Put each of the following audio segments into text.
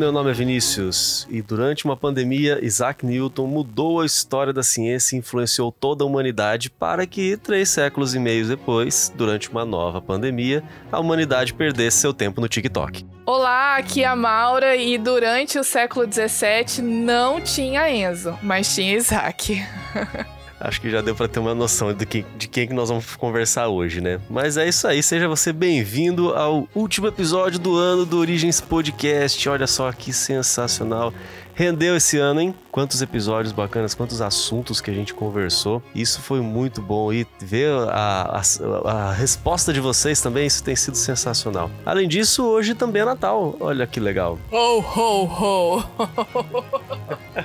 Meu nome é Vinícius e durante uma pandemia, Isaac Newton mudou a história da ciência e influenciou toda a humanidade para que, três séculos e meio depois, durante uma nova pandemia, a humanidade perdesse seu tempo no TikTok. Olá, aqui é a Maura e durante o século XVII não tinha Enzo, mas tinha Isaac. Acho que já deu para ter uma noção de, que, de quem que nós vamos conversar hoje, né? Mas é isso aí, seja você bem-vindo ao último episódio do ano do Origens Podcast. Olha só que sensacional. Rendeu esse ano, hein? Quantos episódios bacanas, quantos assuntos que a gente conversou. Isso foi muito bom. E ver a, a, a resposta de vocês também, isso tem sido sensacional. Além disso, hoje também é Natal. Olha que legal. Ho, ho, ho!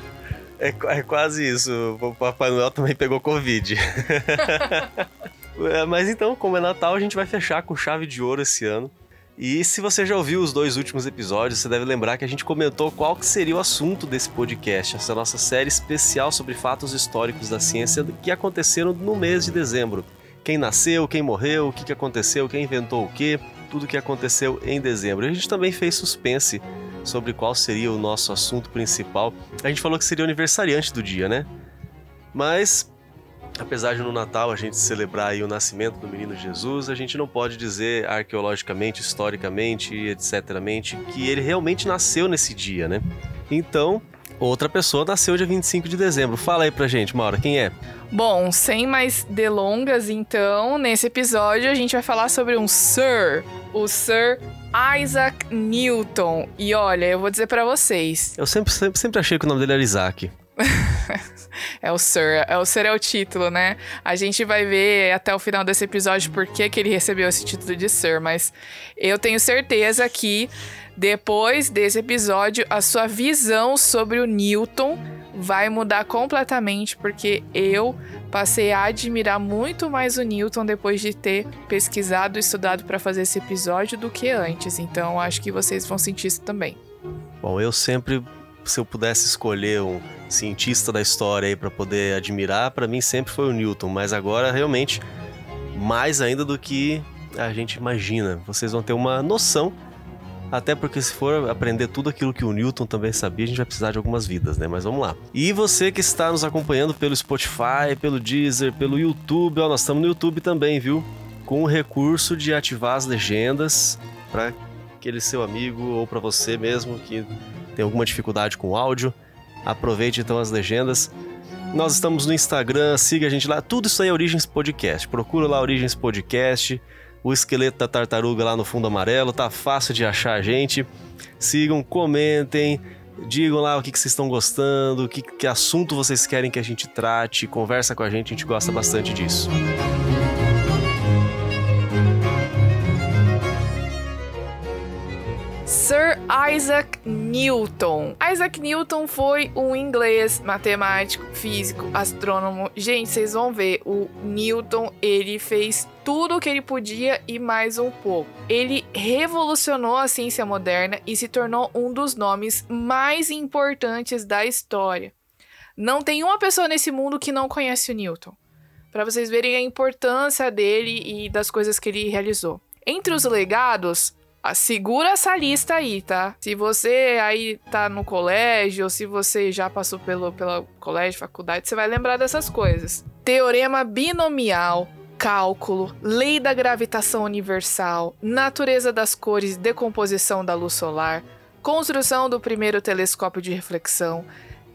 É, é quase isso. O Papai Noel também pegou Covid. É, mas então, como é Natal, a gente vai fechar com chave de ouro esse ano. E se você já ouviu os dois últimos episódios, você deve lembrar que a gente comentou qual que seria o assunto desse podcast, essa nossa série especial sobre fatos históricos da ciência que aconteceram no mês de dezembro. Quem nasceu, quem morreu, o que, que aconteceu, quem inventou o quê, tudo que aconteceu em dezembro. A gente também fez suspense sobre qual seria o nosso assunto principal. A gente falou que seria o aniversariante do dia, né? Mas, apesar de no Natal a gente celebrar o nascimento do menino Jesus, a gente não pode dizer arqueologicamente, historicamente, etc., que ele realmente nasceu nesse dia, né? Então, outra pessoa nasceu dia 25 de dezembro. Fala aí pra gente, Maura, quem é? Bom, sem mais delongas, então, nesse episódio a gente vai falar sobre um Sir, o Sir Isaac Newton. E olha, eu vou dizer para vocês. Eu sempre, sempre, sempre achei que o nome dele era Isaac. é o Sir, é o Sir é o título, né? A gente vai ver até o final desse episódio por que, que ele recebeu esse título de Sir, mas eu tenho certeza que depois desse episódio a sua visão sobre o Newton vai mudar completamente, porque eu passei a admirar muito mais o Newton depois de ter pesquisado e estudado para fazer esse episódio do que antes. Então acho que vocês vão sentir isso também. Bom, eu sempre, se eu pudesse escolher um cientista da história aí para poder admirar, para mim sempre foi o Newton, mas agora realmente mais ainda do que a gente imagina. Vocês vão ter uma noção até porque se for aprender tudo aquilo que o Newton também sabia, a gente vai precisar de algumas vidas, né? Mas vamos lá. E você que está nos acompanhando pelo Spotify, pelo Deezer, pelo YouTube, ó, nós estamos no YouTube também, viu? Com o recurso de ativar as legendas para aquele seu amigo ou para você mesmo que tem alguma dificuldade com o áudio. Aproveite então as legendas. Nós estamos no Instagram, siga a gente lá. Tudo isso aí é Origens Podcast. Procura lá Origens Podcast o esqueleto da tartaruga lá no fundo amarelo, tá fácil de achar a gente. Sigam, comentem, digam lá o que, que vocês estão gostando, que, que assunto vocês querem que a gente trate, conversa com a gente, a gente gosta bastante disso. Sir Isaac Newton. Isaac Newton foi um inglês, matemático, físico, astrônomo. Gente, vocês vão ver, o Newton, ele fez tudo o que ele podia e mais um pouco. Ele revolucionou a ciência moderna e se tornou um dos nomes mais importantes da história. Não tem uma pessoa nesse mundo que não conhece o Newton. Para vocês verem a importância dele e das coisas que ele realizou. Entre os legados, segura essa lista aí, tá? Se você aí tá no colégio, ou se você já passou pelo, pelo colégio, faculdade, você vai lembrar dessas coisas. Teorema binomial, cálculo, lei da gravitação universal, natureza das cores decomposição da luz solar, construção do primeiro telescópio de reflexão,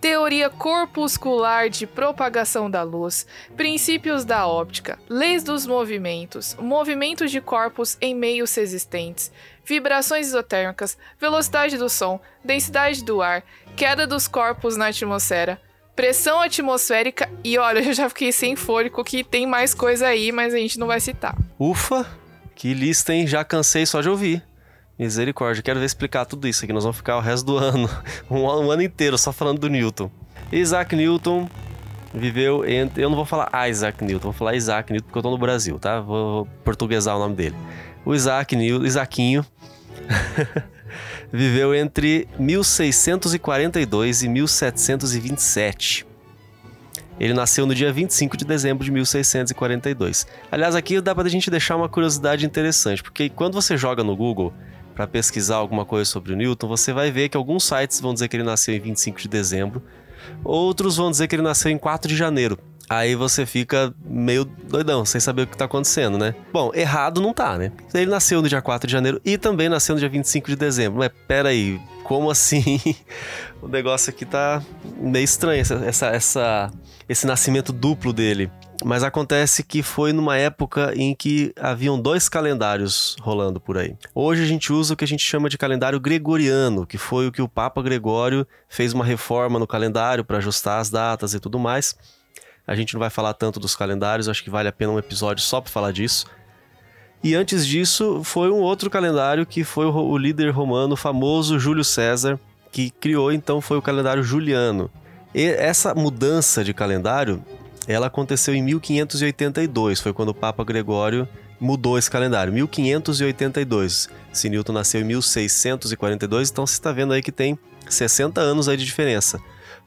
teoria corpuscular de propagação da luz, princípios da óptica, leis dos movimentos, movimentos de corpos em meios existentes, vibrações isotérmicas, velocidade do som, densidade do ar, queda dos corpos na atmosfera, pressão atmosférica e olha, eu já fiquei sem fôlego que tem mais coisa aí, mas a gente não vai citar. Ufa, que lista, hein? Já cansei só de ouvir. Misericórdia, quero ver explicar tudo isso aqui. Nós vamos ficar o resto do ano, um, um ano inteiro, só falando do Newton. Isaac Newton viveu entre. Eu não vou falar Isaac Newton, vou falar Isaac Newton porque eu tô no Brasil, tá? Vou portuguesar o nome dele. O Isaac Newton, Isaquinho, viveu entre 1642 e 1727. Ele nasceu no dia 25 de dezembro de 1642. Aliás, aqui dá pra gente deixar uma curiosidade interessante, porque quando você joga no Google para pesquisar alguma coisa sobre o Newton, você vai ver que alguns sites vão dizer que ele nasceu em 25 de dezembro, outros vão dizer que ele nasceu em 4 de janeiro. Aí você fica meio doidão, sem saber o que tá acontecendo, né? Bom, errado não tá, né? Ele nasceu no dia 4 de janeiro e também nasceu no dia 25 de dezembro. Mas pera aí, como assim? o negócio aqui tá meio estranho, essa, essa, esse nascimento duplo dele. Mas acontece que foi numa época em que haviam dois calendários rolando por aí. Hoje a gente usa o que a gente chama de calendário gregoriano, que foi o que o Papa Gregório fez uma reforma no calendário para ajustar as datas e tudo mais. A gente não vai falar tanto dos calendários, acho que vale a pena um episódio só para falar disso. E antes disso, foi um outro calendário que foi o, líder romano famoso Júlio César, que criou então foi o calendário juliano. E essa mudança de calendário, ela aconteceu em 1582, foi quando o Papa Gregório mudou esse calendário, 1582. Se Newton nasceu em 1642, então você está vendo aí que tem 60 anos aí de diferença.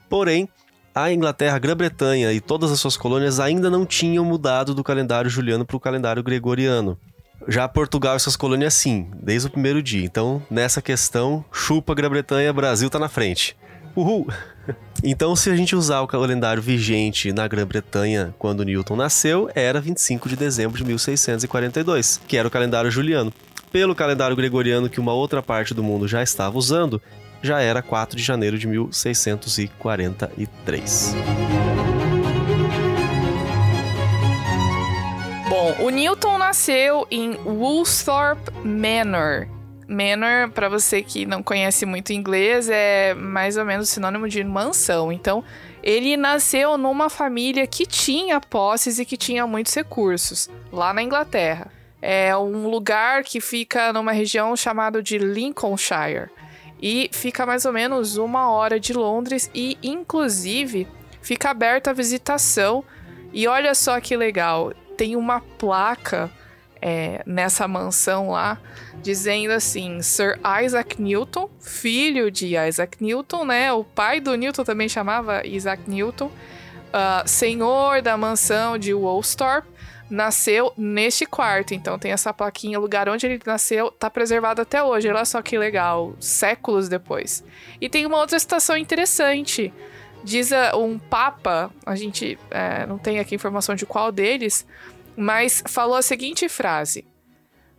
Porém, a Inglaterra, a Grã-Bretanha e todas as suas colônias ainda não tinham mudado do calendário juliano para o calendário gregoriano. Já Portugal e suas colônias sim, desde o primeiro dia. Então, nessa questão, chupa Grã-Bretanha, Brasil tá na frente. Uhul! Então, se a gente usar o calendário vigente na Grã-Bretanha quando Newton nasceu, era 25 de dezembro de 1642, que era o calendário juliano. Pelo calendário gregoriano que uma outra parte do mundo já estava usando, já era 4 de janeiro de 1643. Bom, o Newton nasceu em Woolsthorpe Manor. Manor, para você que não conhece muito inglês, é mais ou menos sinônimo de mansão. Então, ele nasceu numa família que tinha posses e que tinha muitos recursos, lá na Inglaterra. É um lugar que fica numa região chamada de Lincolnshire e fica mais ou menos uma hora de Londres e, inclusive, fica aberta a visitação. E olha só que legal, tem uma placa é, nessa mansão lá dizendo assim: Sir Isaac Newton, filho de Isaac Newton, né? O pai do Newton também chamava Isaac Newton, uh, senhor da mansão de Woolsthorpe nasceu neste quarto. Então tem essa plaquinha, o lugar onde ele nasceu tá preservado até hoje. Olha só que legal, séculos depois. E tem uma outra citação interessante. Diz um papa, a gente é, não tem aqui informação de qual deles, mas falou a seguinte frase: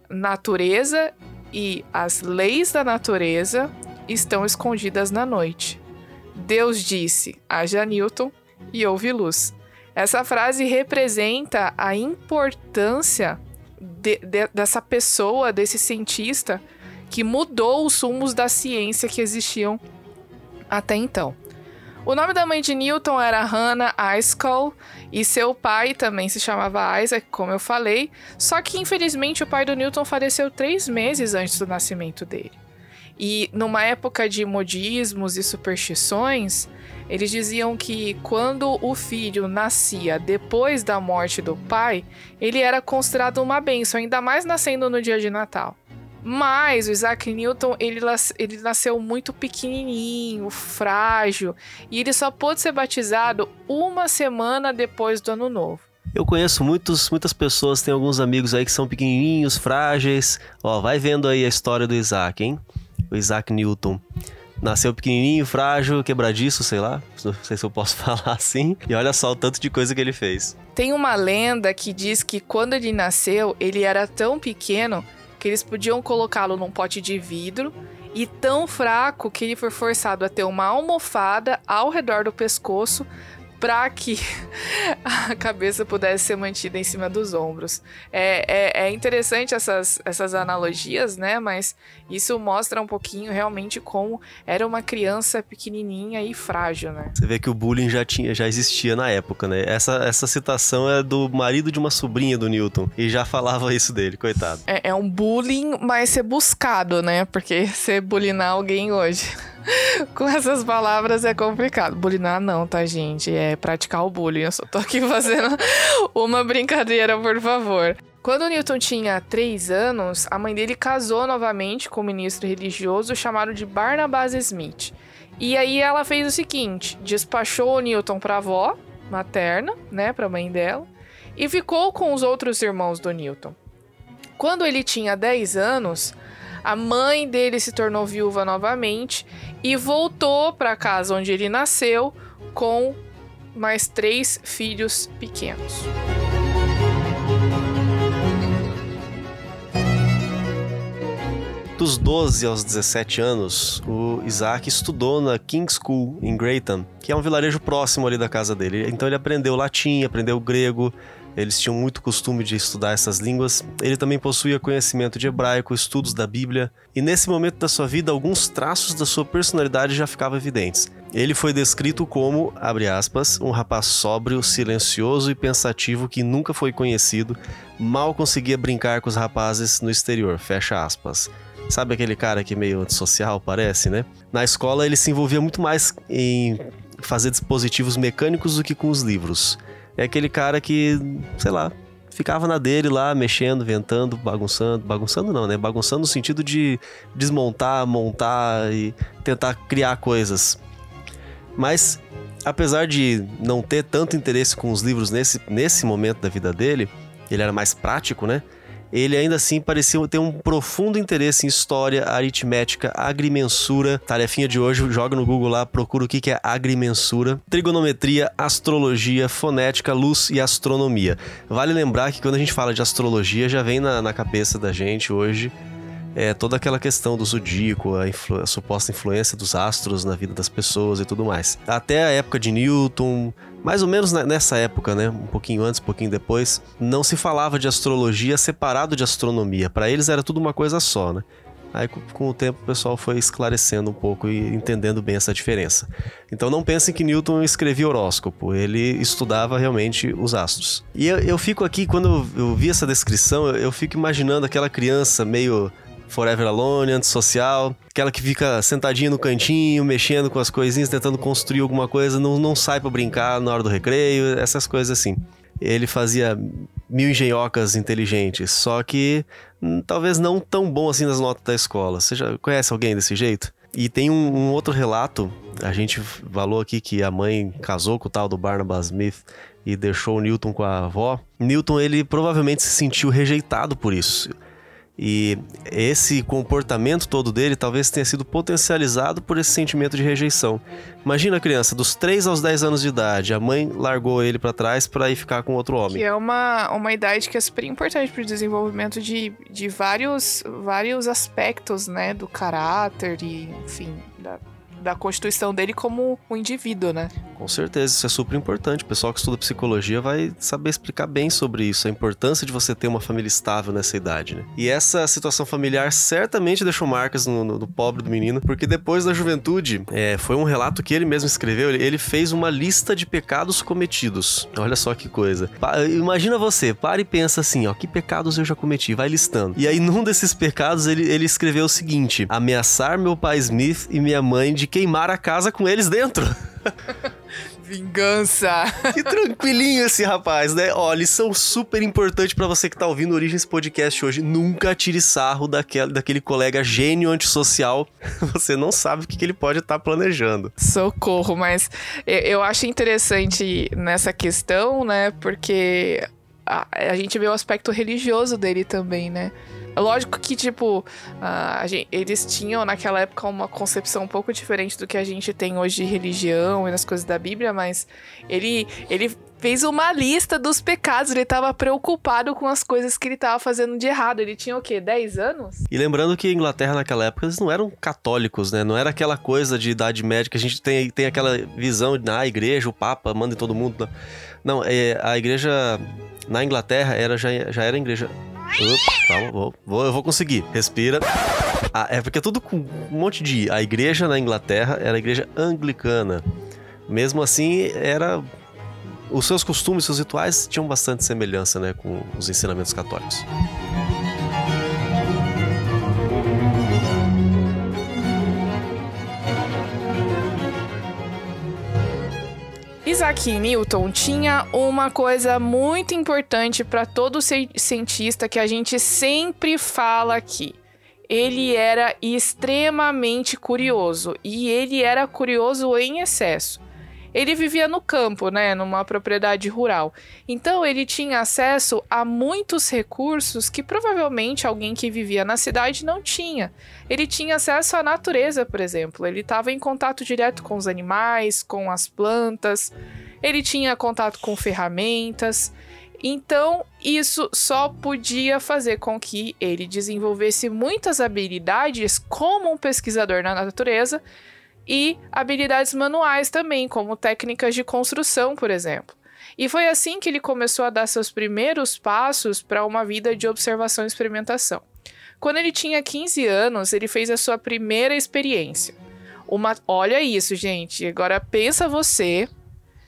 Natureza e as leis da natureza estão escondidas na noite. Deus disse: haja Newton e houve luz. Essa frase representa a importância de, de, dessa pessoa, desse cientista, que mudou os sumos da ciência que existiam até então. O nome da mãe de Newton era Hannah Iskall e seu pai também se chamava Isaac, como eu falei. Só que infelizmente o pai do Newton faleceu três meses antes do nascimento dele. E numa época de modismos e superstições, eles diziam que quando o filho nascia depois da morte do pai, ele era considerado uma benção, ainda mais nascendo no dia de Natal. Mas o Isaac Newton, ele, ele nasceu muito pequenininho, frágil, e ele só pôde ser batizado uma semana depois do Ano Novo. Eu conheço muitos, muitas pessoas, tem alguns amigos aí que são pequenininhos, frágeis. Ó, vai vendo aí a história do Isaac, hein? O Isaac Newton. Nasceu pequenininho, frágil, quebradiço, sei lá. Não sei se eu posso falar assim. E olha só o tanto de coisa que ele fez. Tem uma lenda que diz que quando ele nasceu, ele era tão pequeno que eles podiam colocá-lo num pote de vidro e tão fraco que ele foi forçado a ter uma almofada ao redor do pescoço para que a cabeça pudesse ser mantida em cima dos ombros. É, é, é, interessante essas, essas analogias, né? Mas isso mostra um pouquinho realmente como era uma criança pequenininha e frágil, né? Você vê que o bullying já, tinha, já existia na época, né? Essa, essa citação é do marido de uma sobrinha do Newton e já falava isso dele, coitado. É, é um bullying, mas ser buscado, né? Porque ser bulinar alguém hoje. Com essas palavras é complicado. Bulinar não, tá, gente? É praticar o bullying. Eu só tô aqui fazendo uma brincadeira, por favor. Quando Newton tinha 3 anos, a mãe dele casou novamente com um ministro religioso chamado de Barnabas Smith. E aí ela fez o seguinte: despachou o Newton pra avó materna, né, pra mãe dela, e ficou com os outros irmãos do Newton. Quando ele tinha 10 anos, A mãe dele se tornou viúva novamente e voltou para casa onde ele nasceu com mais três filhos pequenos. Dos 12 aos 17 anos, o Isaac estudou na King's School em Greyton, que é um vilarejo próximo ali da casa dele. Então ele aprendeu latim, aprendeu grego, eles tinham muito costume de estudar essas línguas. Ele também possuía conhecimento de hebraico, estudos da Bíblia, e nesse momento da sua vida, alguns traços da sua personalidade já ficavam evidentes. Ele foi descrito como, abre aspas, um rapaz sóbrio, silencioso e pensativo que nunca foi conhecido, mal conseguia brincar com os rapazes no exterior, fecha aspas. Sabe aquele cara que é meio antissocial, parece, né? Na escola ele se envolvia muito mais em fazer dispositivos mecânicos do que com os livros. É aquele cara que, sei lá, ficava na dele lá, mexendo, ventando, bagunçando. Bagunçando não, né? Bagunçando no sentido de desmontar, montar e tentar criar coisas. Mas, apesar de não ter tanto interesse com os livros nesse, nesse momento da vida dele, ele era mais prático, né? Ele ainda assim parecia ter um profundo interesse em história, aritmética, agrimensura. Tarefinha de hoje, joga no Google lá, procura o que é agrimensura, trigonometria, astrologia, fonética, luz e astronomia. Vale lembrar que quando a gente fala de astrologia, já vem na, na cabeça da gente hoje é, toda aquela questão do zodíaco, a, influ a, suposta influência dos astros na vida das pessoas e tudo mais. Até a época de Newton, mais ou menos nessa época, né, um pouquinho antes, um pouquinho depois, não se falava de astrologia separado de astronomia. Para eles era tudo uma coisa só, né? Aí, com o tempo, o pessoal foi esclarecendo um pouco e entendendo bem essa diferença. Então, não pensem que Newton escrevia horóscopo, ele estudava realmente os astros. E eu, eu fico aqui, quando eu vi essa descrição, eu, eu fico imaginando aquela criança meio Forever Alone, antissocial, aquela que fica sentadinha no cantinho, mexendo com as coisinhas, tentando construir alguma coisa, não, não sai para brincar na hora do recreio, essas coisas assim. Ele fazia mil engenhocas inteligentes, só que hum, talvez não tão bom assim nas notas da escola. Você já conhece alguém desse jeito? E tem um, um, outro relato, a gente falou aqui que a mãe casou com o tal do Barnabas Smith e deixou o Newton com a avó. Newton, ele provavelmente se sentiu rejeitado por isso. E esse comportamento todo dele talvez tenha sido potencializado por esse sentimento de rejeição. Imagina a criança, dos 3 aos 10 anos de idade, a mãe largou ele para trás para ir ficar com outro homem. Que é uma, uma idade que é super importante para o desenvolvimento de, de vários, vários aspectos, né? Do caráter e, enfim, da da constituição dele como um indivíduo, né? Com certeza, isso é super importante. O pessoal que estuda psicologia vai saber explicar bem sobre isso, a importância de você ter uma família estável nessa idade, né? E essa situação familiar certamente deixou marcas no, no, no pobre do menino, porque depois da juventude, é, foi um relato que ele mesmo escreveu, ele, fez uma lista de pecados cometidos. Olha só que coisa. Pa, imagina você, para e pensa assim, ó, que pecados eu já cometi, vai listando. E aí, num desses pecados, ele, ele escreveu o seguinte: ameaçar meu pai Smith e minha mãe de queimar a casa com eles dentro. Vingança. Que tranquilinho esse rapaz, né? Ó, lição super importante para você que tá ouvindo Origens Podcast hoje. Nunca tire sarro daquele, daquele colega gênio antissocial. Você não sabe o que, que ele pode estar tá planejando. Socorro, mas eu acho interessante nessa questão, né? Porque a, a gente vê o aspecto religioso dele também, né? Lógico que, tipo, gente, eles tinham naquela época uma concepção um pouco diferente do que a gente tem hoje de religião e nas coisas da Bíblia, mas ele, ele fez uma lista dos pecados, ele estava preocupado com as coisas que ele estava fazendo de errado. Ele tinha o quê? 10 anos? E lembrando que a Inglaterra naquela época eles não eram católicos, né? Não era aquela coisa de idade média que a gente tem, tem aquela visão de ah, a igreja, o Papa manda em todo mundo. Não, é, a igreja na Inglaterra era, já, já era igreja Opa, calma, vou, vou, eu vou conseguir. Respira. Ah, é porque é tudo com um monte de. A igreja na Inglaterra era a igreja anglicana. Mesmo assim, era. Os seus costumes, seus rituais tinham bastante semelhança né, com os ensinamentos católicos. Isaac Newton tinha uma coisa muito importante para todo cientista que a gente sempre fala aqui. Ele era extremamente curioso e ele era curioso em excesso. Ele vivia no campo, né, numa propriedade rural. Então ele tinha acesso a muitos recursos que provavelmente alguém que vivia na cidade não tinha. Ele tinha acesso à natureza, por exemplo. Ele estava em contato direto com os animais, com as plantas. Ele tinha contato com ferramentas. Então, isso só podia fazer com que ele desenvolvesse muitas habilidades como um pesquisador na natureza e habilidades manuais também, como técnicas de construção, por exemplo. E foi assim que ele começou a dar seus primeiros passos para uma vida de observação e experimentação. Quando ele tinha 15 anos, ele fez a sua primeira experiência. Uma, olha isso, gente. Agora pensa você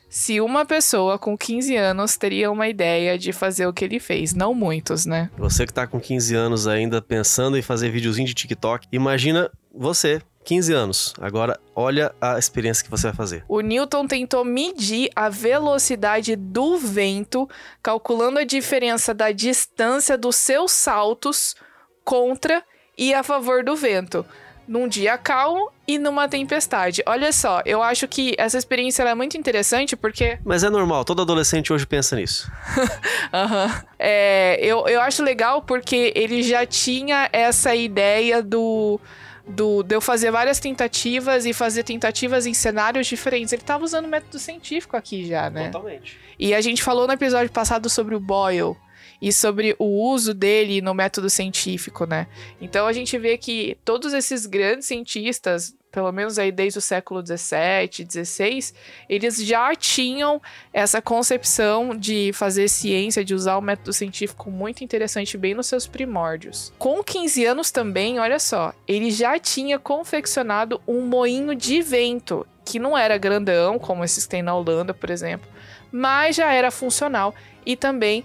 se uma pessoa com 15 anos teria uma ideia de fazer o que ele fez. Não muitos, né? Você que tá com 15 anos ainda pensando em fazer videozinho de TikTok, imagina você 15 anos. Agora, olha a experiência que você vai fazer. O Newton tentou medir a velocidade do vento, calculando a diferença da distância dos seus saltos contra e a favor do vento num dia calmo e numa tempestade. Olha só, eu acho que essa experiência é muito interessante porque. Mas é normal, todo adolescente hoje pensa nisso. Aham. uhum. é, eu, eu acho legal porque ele já tinha essa ideia do. Do, de eu fazer várias tentativas e fazer tentativas em cenários diferentes. Ele estava usando método científico aqui já, né? Totalmente. E a gente falou no episódio passado sobre o Boyle, e sobre o uso dele no método científico, né? Então a gente vê que todos esses grandes cientistas, pelo menos aí desde o século 17, 16, eles já tinham essa concepção de fazer ciência, de usar o método científico muito interessante bem nos seus primórdios. Com 15 anos também, olha só, ele já tinha confeccionado um moinho de vento, que não era grandão, como esses que tem na Holanda, por exemplo, mas já era funcional e também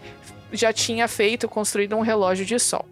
já tinha feito, construído um relógio de sol.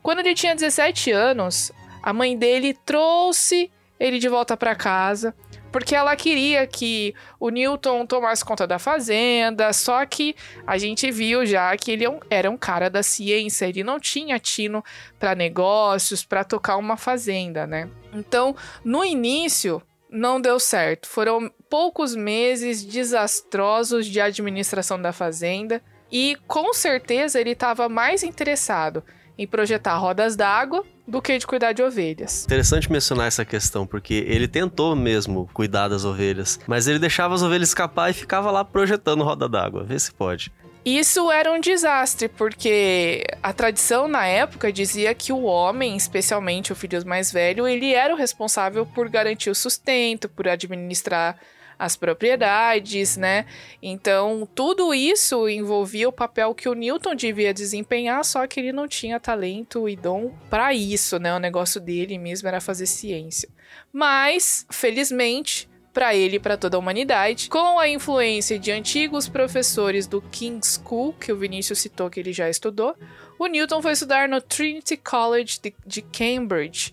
Quando ele tinha 17 anos, a mãe dele trouxe ele de volta para casa, porque ela queria que o Newton tomasse conta da fazenda, só que a gente viu já que ele é era um cara da ciência, ele não tinha tino para negócios, para tocar uma fazenda, né? Então, no início, não deu certo. Foram poucos meses desastrosos de administração da fazenda. E com certeza ele estava mais interessado em projetar rodas d'água do que de cuidar de ovelhas. Interessante mencionar essa questão, porque ele tentou mesmo cuidar das ovelhas, mas ele deixava as ovelhas escapar e ficava lá projetando roda d'água. Vê se pode. Isso era um desastre, porque a tradição na época dizia que o homem, especialmente o filho mais velho, ele era o responsável por garantir o sustento, por administrar as propriedades, né? Então, tudo isso envolvia o papel que o Newton devia desempenhar, só que ele não tinha talento e dom para isso, né? O negócio dele mesmo era fazer ciência. Mas, felizmente, para ele e para toda a humanidade, com a influência de antigos professores do King's School, que o Vinícius citou que ele já estudou, o Newton foi estudar no Trinity College de, de Cambridge,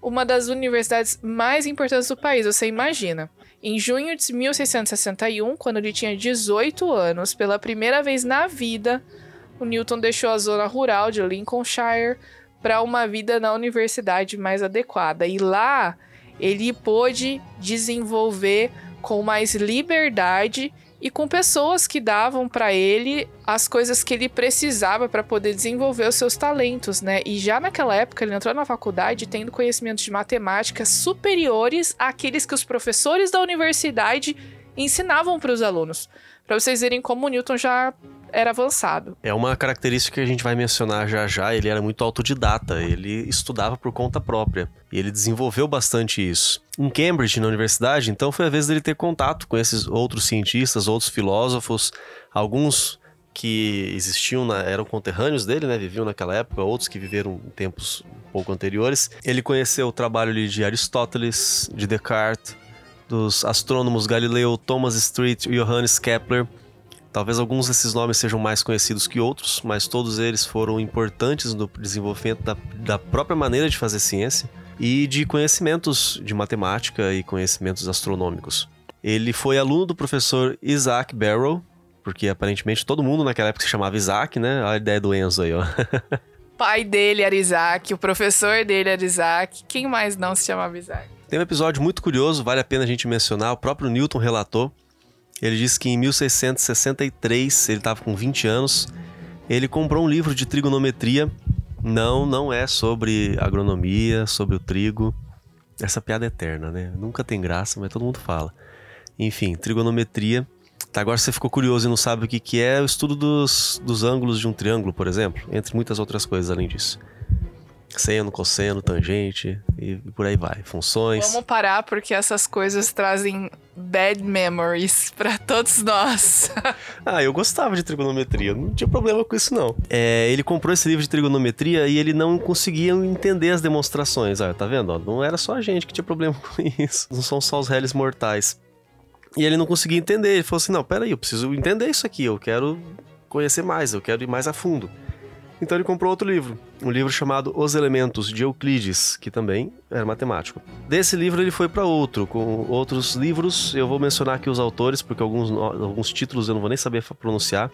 uma das universidades mais importantes do país, você imagina. Em junho de 1661, quando ele tinha 18 anos, pela primeira vez na vida, o Newton deixou a zona rural de Lincolnshire para uma vida na universidade mais adequada. E lá ele pôde desenvolver com mais liberdade e com pessoas que davam para ele as coisas que ele precisava para poder desenvolver os seus talentos, né? E já naquela época ele entrou na faculdade tendo conhecimentos de matemática superiores àqueles que os professores da universidade ensinavam para os alunos. Para vocês verem como Newton já era avançado. É uma característica que a gente vai mencionar já já. Ele era muito autodidata, ele estudava por conta própria e ele desenvolveu bastante isso. Em Cambridge, na universidade, então foi a vez dele ter contato com esses outros cientistas, outros filósofos, alguns que existiam, na, eram conterrâneos dele, né? Viviam naquela época, outros que viveram em tempos um pouco anteriores. Ele conheceu o trabalho de Aristóteles, de Descartes, dos astrônomos Galileu, Thomas Street e Johannes Kepler Talvez alguns desses nomes sejam mais conhecidos que outros, mas todos eles foram importantes no desenvolvimento da, da própria maneira de fazer ciência e de conhecimentos de matemática e conhecimentos astronômicos. Ele foi aluno do professor Isaac Barrow, porque aparentemente todo mundo naquela época se chamava Isaac, né? Olha a ideia do Enzo aí, ó. pai dele era Isaac, o professor dele era Isaac. Quem mais não se chamava Isaac? Tem um episódio muito curioso, vale a pena a gente mencionar. O próprio Newton relatou Ele diz que em 1663, ele estava com 20 anos, ele comprou um livro de trigonometria. Não, não é sobre agronomia, sobre o trigo. Essa piada é eterna, né? Nunca tem graça, mas todo mundo fala. Enfim, trigonometria. Tá, agora você ficou curioso e não sabe o que, que é o estudo dos, dos ângulos de um triângulo, por exemplo, entre muitas outras coisas além disso seno, cosseno, tangente e por aí vai. Funções. Vamos parar porque essas coisas trazem bad memories para todos nós. ah, eu gostava de trigonometria, não tinha problema com isso não. É, ele comprou esse livro de trigonometria e ele não conseguia entender as demonstrações. Ah, tá vendo? não era só a gente que tinha problema com isso. Não são só os réis mortais. E ele não conseguia entender. Ele falou assim: não, peraí, eu preciso entender isso aqui, eu quero conhecer mais, eu quero ir mais a fundo. Então ele comprou outro livro, um livro chamado Os Elementos de Euclides, que também era matemático. Desse livro ele foi para outro, com outros livros. Eu vou mencionar aqui os autores, porque alguns, alguns títulos eu não vou nem saber pronunciar.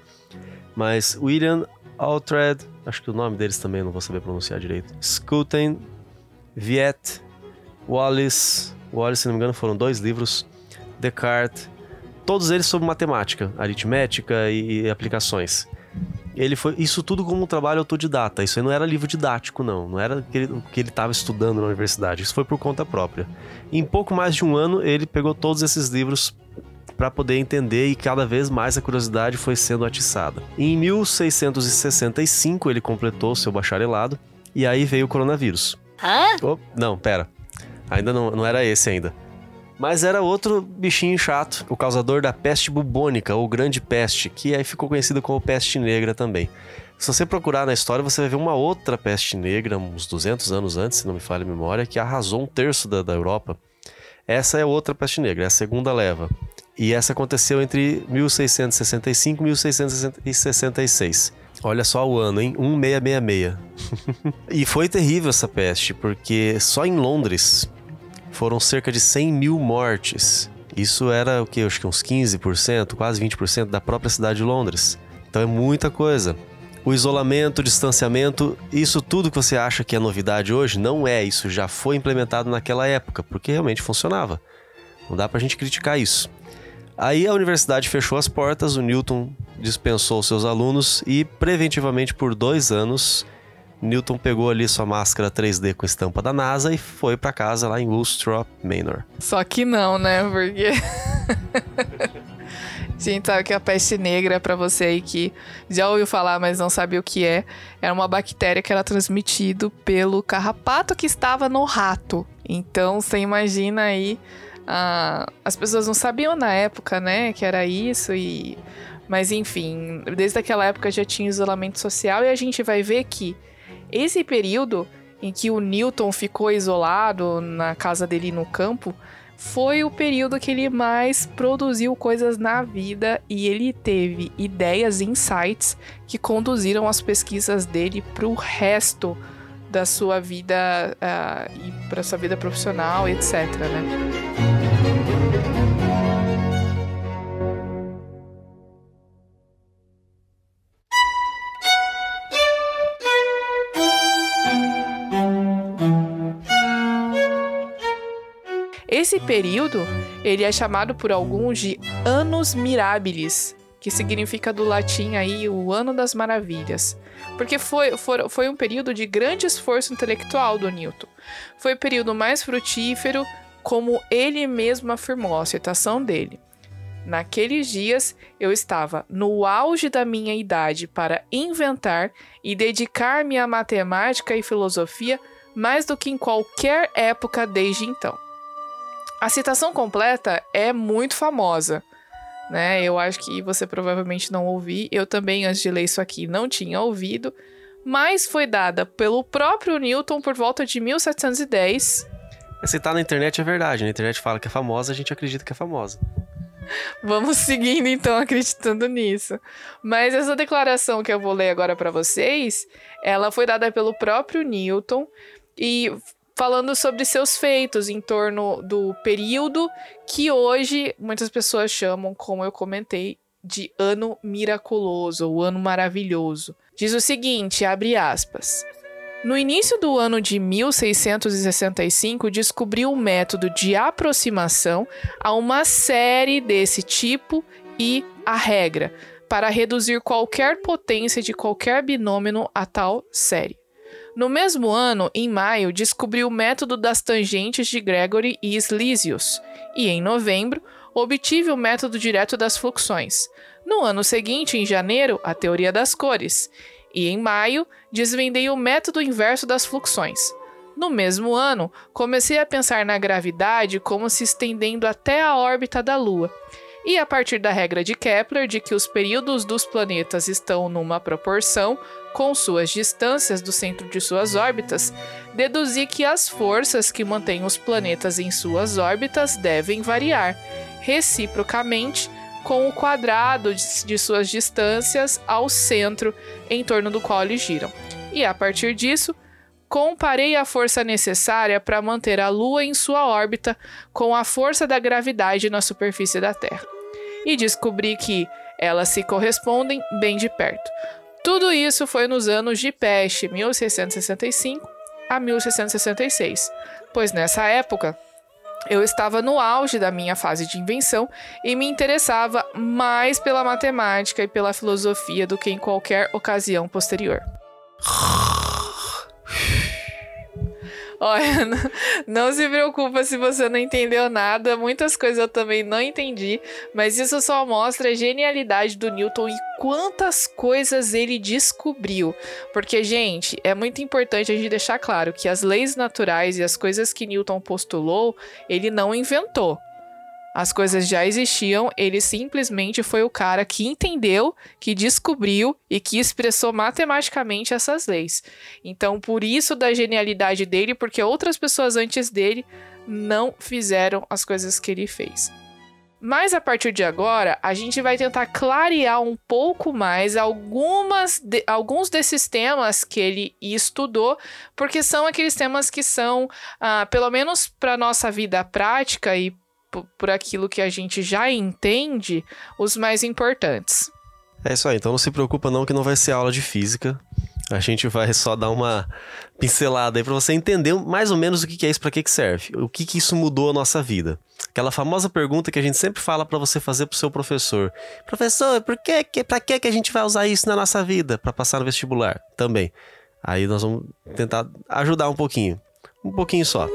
Mas William Alfred, acho que o nome deles também não vou saber pronunciar direito. Schouten, Viet, Wallace, Wallace, se não me engano, foram dois livros. Descartes, todos eles sobre matemática, aritmética e aplicações. Ele foi isso tudo como um trabalho autodidata. Isso aí não era livro didático, não. Não era o que ele estava estudando na universidade. Isso foi por conta própria. Em pouco mais de um ano, ele pegou todos esses livros para poder entender e cada vez mais a curiosidade foi sendo atiçada. Em 1665, ele completou seu bacharelado e aí veio o coronavírus. Hã? Oh, não, pera. Ainda não, não era esse ainda. Mas era outro bichinho chato, o causador da peste bubônica, ou grande peste, que aí ficou conhecido como peste negra também. Se você procurar na história, você vai ver uma outra peste negra, uns 200 anos antes, se não me falha a memória, que arrasou um terço da, da Europa. Essa é outra peste negra, é a segunda leva. E essa aconteceu entre 1665 e 1666. Olha só o ano, hein? 1666. e foi terrível essa peste, porque só em Londres foram cerca de 100 mil mortes. Isso era o que? Acho que uns 15%, quase 20% da própria cidade de Londres. Então é muita coisa. O isolamento, o distanciamento, isso tudo que você acha que é novidade hoje, não é. Isso já foi implementado naquela época, porque realmente funcionava. Não dá pra gente criticar isso. Aí a universidade fechou as portas, o Newton dispensou seus alunos e, preventivamente por dois anos, Newton pegou ali sua máscara 3D com estampa da NASA e foi para casa lá em Woolstrop Manor. Só que não, né? Porque. Gente, sabe que a peste negra, para você aí que já ouviu falar, mas não sabe o que é, era uma bactéria que era transmitido pelo carrapato que estava no rato. Então, você imagina aí, ah, as pessoas não sabiam na época, né, que era isso e... Mas enfim, desde aquela época já tinha isolamento social e a gente vai ver que esse período em que o Newton ficou isolado na casa dele no campo foi o período que ele mais produziu coisas na vida e ele teve ideias e insights que conduziram as pesquisas dele para o resto da sua vida uh, e para sua vida profissional, etc. Né? Esse período, ele é chamado por alguns de Annus Mirabilis, que significa do latim aí o Ano das Maravilhas. Porque foi, foi, foi um período de grande esforço intelectual do Newton. Foi o período mais frutífero, como ele mesmo afirmou, a citação dele. Naqueles dias eu estava no auge da minha idade para inventar e dedicar-me à matemática e filosofia mais do que em qualquer época desde então. A citação completa é muito famosa, né? Eu acho que você provavelmente não ouviu. Eu também, antes de ler isso aqui, não tinha ouvido. Mas foi dada pelo próprio Newton por volta de 1710. Se tá na internet é verdade. Na internet fala que é famosa, a gente acredita que é famosa. Vamos seguindo então acreditando nisso. Mas essa declaração que eu vou ler agora para vocês, ela foi dada pelo próprio Newton e falando sobre seus feitos em torno do período que hoje muitas pessoas chamam, como eu comentei, de ano miraculoso, ou ano maravilhoso. Diz o seguinte, abre aspas: No início do ano de 1665, descobriu o método de aproximação a uma série desse tipo e a regra, para reduzir qualquer potência de qualquer binômio a tal série. No mesmo ano, em maio, descobriu o método das tangentes de Gregory e Slisius, e em novembro, obtive o método direto das fluxões. No ano seguinte, em janeiro, a teoria das cores, e em maio, desvendei o método inverso das fluxões. No mesmo ano, comecei a pensar na gravidade como se estendendo até a órbita da Lua. E a partir da regra de Kepler de que os períodos dos planetas estão numa proporção com suas distâncias do centro de suas órbitas, deduzi que as forças que mantêm os planetas em suas órbitas devem variar, reciprocamente, com o quadrado de suas distâncias ao centro em torno do qual eles giram. E a partir disso, comparei a força necessária para manter a Lua em sua órbita com a força da gravidade na superfície da Terra. E descobri que elas se correspondem bem de perto. Tudo isso foi nos anos de peste, 1665 a 1666, pois nessa época eu estava no auge da minha fase de invenção e me interessava mais pela matemática e pela filosofia do que em qualquer ocasião posterior. Olha, não se preocupa se você não entendeu nada, muitas coisas eu também não entendi, mas isso só mostra a genialidade do Newton e quantas coisas ele descobriu. Porque, gente, é muito importante a gente deixar claro que as leis naturais e as coisas que Newton postulou, ele não inventou. As coisas já existiam, ele simplesmente foi o cara que entendeu, que descobriu e que expressou matematicamente essas leis. Então, por isso da genialidade dele, porque outras pessoas antes dele não fizeram as coisas que ele fez. Mas a partir de agora, a gente vai tentar clarear um pouco mais algumas de, alguns desses temas que ele estudou, porque são aqueles temas que são, ah, pelo menos para nossa vida prática e por aquilo que a gente já entende, os mais importantes. É isso aí, então não se preocupa não que não vai ser aula de física. A gente vai só dar uma pincelada aí para você entender mais ou menos o que é isso, para que, que serve, o que, que isso mudou a nossa vida. Aquela famosa pergunta que a gente sempre fala para você fazer pro seu professor. Professor, por que, que para que que a gente vai usar isso na nossa vida para passar no vestibular? Também. Aí nós vamos tentar ajudar um pouquinho, um pouquinho só.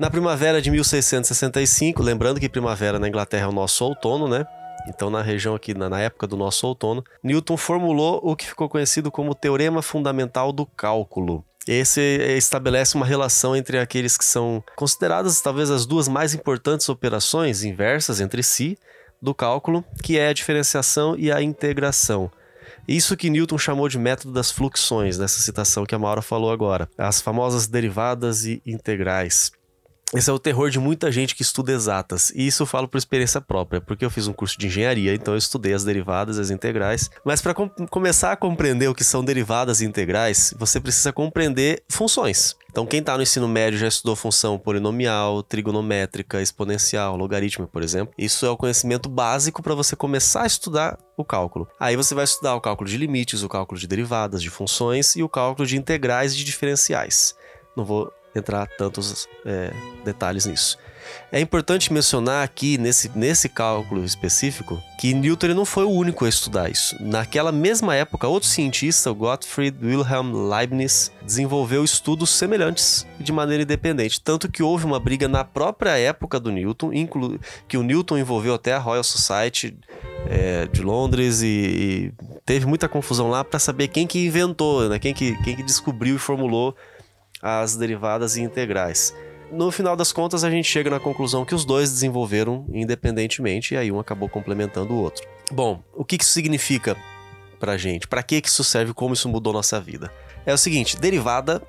Na primavera de 1665, lembrando que primavera na Inglaterra é o nosso outono, né? Então, na região aqui, na, época do nosso outono, Newton formulou o que ficou conhecido como Teorema Fundamental do Cálculo. Esse estabelece uma relação entre aqueles que são consideradas talvez as duas mais importantes operações inversas entre si do cálculo, que é a diferenciação e a integração. Isso que Newton chamou de método das fluxões, nessa citação que a Maura falou agora. As famosas derivadas e integrais. Esse é o terror de muita gente que estuda exatas. E isso eu falo por experiência própria, porque eu fiz um curso de engenharia, então eu estudei as derivadas as integrais. Mas para com começar a compreender o que são derivadas e integrais, você precisa compreender funções. Então, quem está no ensino médio já estudou função polinomial, trigonométrica, exponencial, logaritmo, por exemplo. Isso é o conhecimento básico para você começar a estudar o cálculo. Aí você vai estudar o cálculo de limites, o cálculo de derivadas, de funções e o cálculo de integrais e de diferenciais. Não vou entrar tantos é, detalhes nisso. É importante mencionar aqui, nesse, nesse cálculo específico, que Newton não foi o único a estudar isso. Naquela mesma época, outro cientista, Gottfried Wilhelm Leibniz, desenvolveu estudos semelhantes de maneira independente. Tanto que houve uma briga na própria época do Newton, que o Newton envolveu até a Royal Society é, de Londres e, e, teve muita confusão lá para saber quem que inventou, né? quem, que, quem que descobriu e formulou as derivadas e integrais. No final das contas, a gente chega na conclusão que os dois desenvolveram independentemente e aí um acabou complementando o outro. Bom, o que isso significa pra gente? Para que isso serve? Como isso mudou nossa vida? É o seguinte, derivada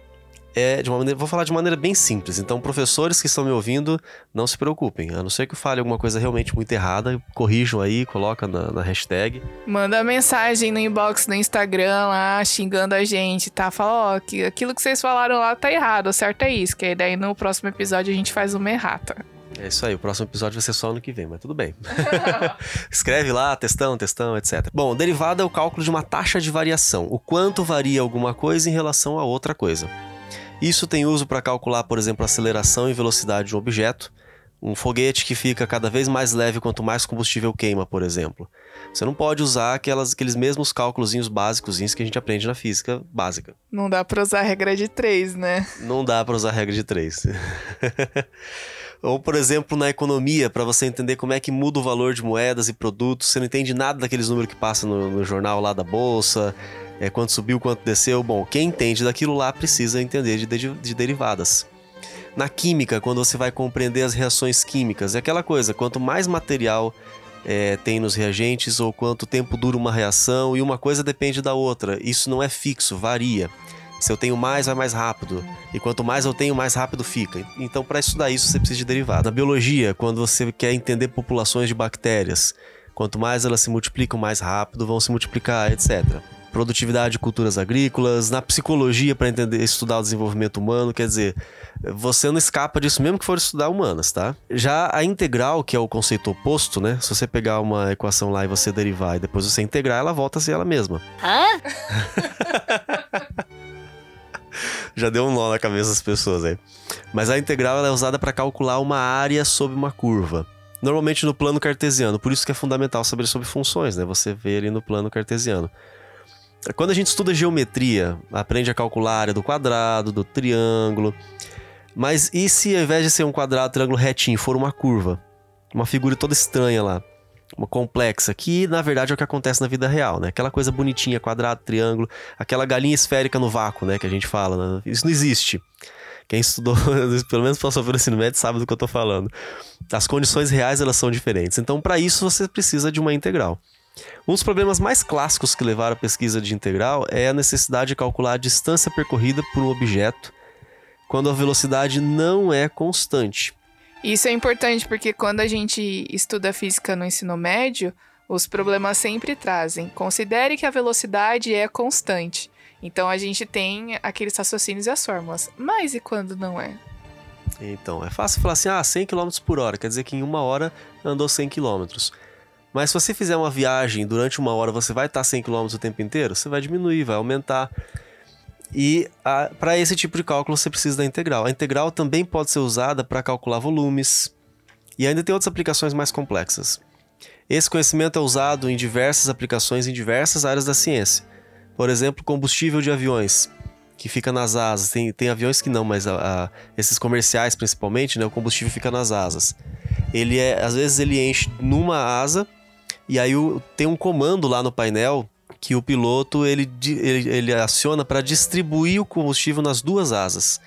é de uma maneira, vou falar de maneira bem simples. Então, professores que estão me ouvindo, não se preocupem. A não ser que eu fale alguma coisa realmente muito errada, corrijam aí, coloca na, na hashtag. Manda mensagem no inbox no Instagram lá, xingando a gente, tá? Fala, ó, que aquilo que vocês falaram lá tá errado, o certo é isso. Que aí daí no próximo episódio a gente faz uma errata. É isso aí, o próximo episódio vai ser só ano que vem, mas tudo bem. Escreve lá, testão, testão, etc. Bom, derivada é o cálculo de uma taxa de variação, o quanto varia alguma coisa em relação a outra coisa. Isso tem uso para calcular, por exemplo, a aceleração e velocidade de um objeto, um foguete que fica cada vez mais leve quanto mais combustível queima, por exemplo. Você não pode usar aquelas, aqueles mesmos cálculos básicos que a gente aprende na física básica. Não dá para usar a regra de 3, né? Não dá para usar a regra de 3. Ou, por exemplo, na economia, para você entender como é que muda o valor de moedas e produtos, você não entende nada daqueles números que passam no, no jornal lá da bolsa, é, quanto subiu, quanto desceu. Bom, quem entende daquilo lá precisa entender de, de, de derivadas. Na química, quando você vai compreender as reações químicas, é aquela coisa: quanto mais material é, tem nos reagentes ou quanto tempo dura uma reação, e uma coisa depende da outra. Isso não é fixo, varia. Se eu tenho mais, vai mais rápido. E quanto mais eu tenho, mais rápido fica. Então, para estudar isso, você precisa de derivada. Na biologia, quando você quer entender populações de bactérias, quanto mais elas se multiplicam, mais rápido vão se multiplicar, etc produtividade de culturas agrícolas, na psicologia para entender estudar o desenvolvimento humano, quer dizer, você não escapa disso mesmo que for estudar humanas, tá? Já a integral, que é o conceito oposto, né? Se você pegar uma equação lá e você derivar e depois você integrar, ela volta a ser ela mesma. Hã? Já deu um nó na cabeça das pessoas aí. Mas a integral é usada para calcular uma área sobre uma curva. Normalmente no plano cartesiano, por isso que é fundamental saber sobre funções, né? Você vê ali no plano cartesiano. Quando a gente estuda geometria, aprende a calcular a área do quadrado, do triângulo. Mas e se ao invés de ser um quadrado, triângulo retinho, for uma curva? Uma figura toda estranha lá, uma complexa, que na verdade é o que acontece na vida real, né? Aquela coisa bonitinha, quadrado, triângulo, aquela galinha esférica no vácuo, né? Que a gente fala, né? Isso não existe. Quem estudou, pelo menos passou pelo ensino médio, sabe do que eu tô falando. As condições reais, elas são diferentes. Então, para isso, você precisa de uma integral. Um dos problemas mais clássicos que levaram à pesquisa de integral é a necessidade de calcular a distância percorrida por um objeto quando a velocidade não é constante. Isso é importante porque quando a gente estuda física no ensino médio, os problemas sempre trazem. Considere que a velocidade é constante. Então a gente tem aqueles raciocínios e as fórmulas. Mas e quando não é? Então, é fácil falar assim: ah, 100 km por hora, quer dizer que em uma hora andou 100 km. Mas se você fizer uma viagem durante uma hora, você vai estar 100 km o tempo inteiro? Você vai diminuir, vai aumentar. E para esse tipo de cálculo você precisa da integral. A integral também pode ser usada para calcular volumes. E ainda tem outras aplicações mais complexas. Esse conhecimento é usado em diversas aplicações em diversas áreas da ciência. Por exemplo, combustível de aviões, que fica nas asas. Tem, tem aviões que não, mas a, a, esses comerciais principalmente, né, o combustível fica nas asas. Ele é, às vezes ele enche numa asa e aí o, tem um comando lá no painel que o piloto ele, ele, ele aciona para distribuir o combustível nas duas asas.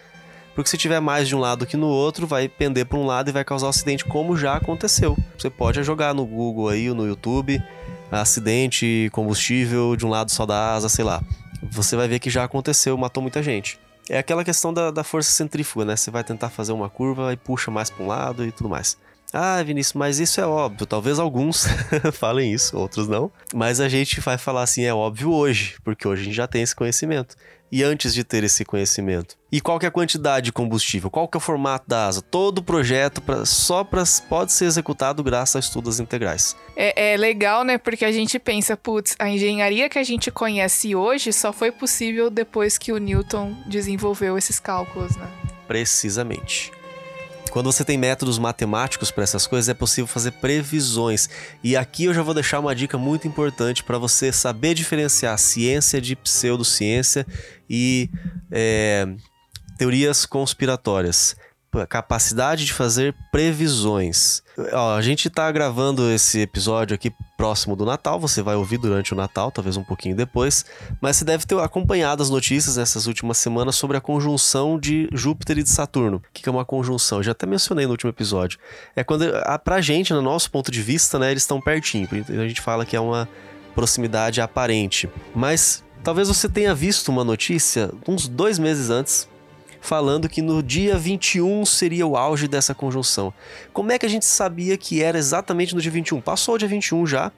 Porque se tiver mais de um lado que no outro, vai pender para um lado e vai causar um acidente, como já aconteceu. Você pode jogar no Google aí, no YouTube, acidente, combustível de um lado só da asa, sei lá. Você vai ver que já aconteceu, matou muita gente. É aquela questão da, da força centrífuga, né? Você vai tentar fazer uma curva e puxa mais para um lado e tudo mais. Ah, Vinícius, mas isso é óbvio. Talvez alguns falem isso, outros não. Mas a gente vai falar assim, é óbvio hoje, porque hoje a gente já tem esse conhecimento. E antes de ter esse conhecimento? E qual que é a quantidade de combustível? Qual que é o formato da asa? Todo o projeto pra, só pra, pode ser executado graças a estudos integrais. É, é legal, né? Porque a gente pensa, putz, a engenharia que a gente conhece hoje só foi possível depois que o Newton desenvolveu esses cálculos, né? Precisamente. Quando você tem métodos matemáticos para essas coisas, é possível fazer previsões. E aqui eu já vou deixar uma dica muito importante para você saber diferenciar ciência de pseudociência e é, teorias conspiratórias capacidade de fazer previsões. Ó, a gente está gravando esse episódio aqui próximo do Natal, você vai ouvir durante o Natal, talvez um pouquinho depois, mas você deve ter acompanhado as notícias nessas últimas semanas sobre a conjunção de Júpiter e de Saturno. O que é uma conjunção? Eu já até mencionei no último episódio. É quando, pra gente, no nosso ponto de vista, né, eles estão pertinho, a gente fala que é uma proximidade aparente. Mas talvez você tenha visto uma notícia uns dois meses antes, falando que no dia 21 seria o auge dessa conjunção. Como é que a gente sabia que era exatamente no dia 21? Passou o dia 21 já,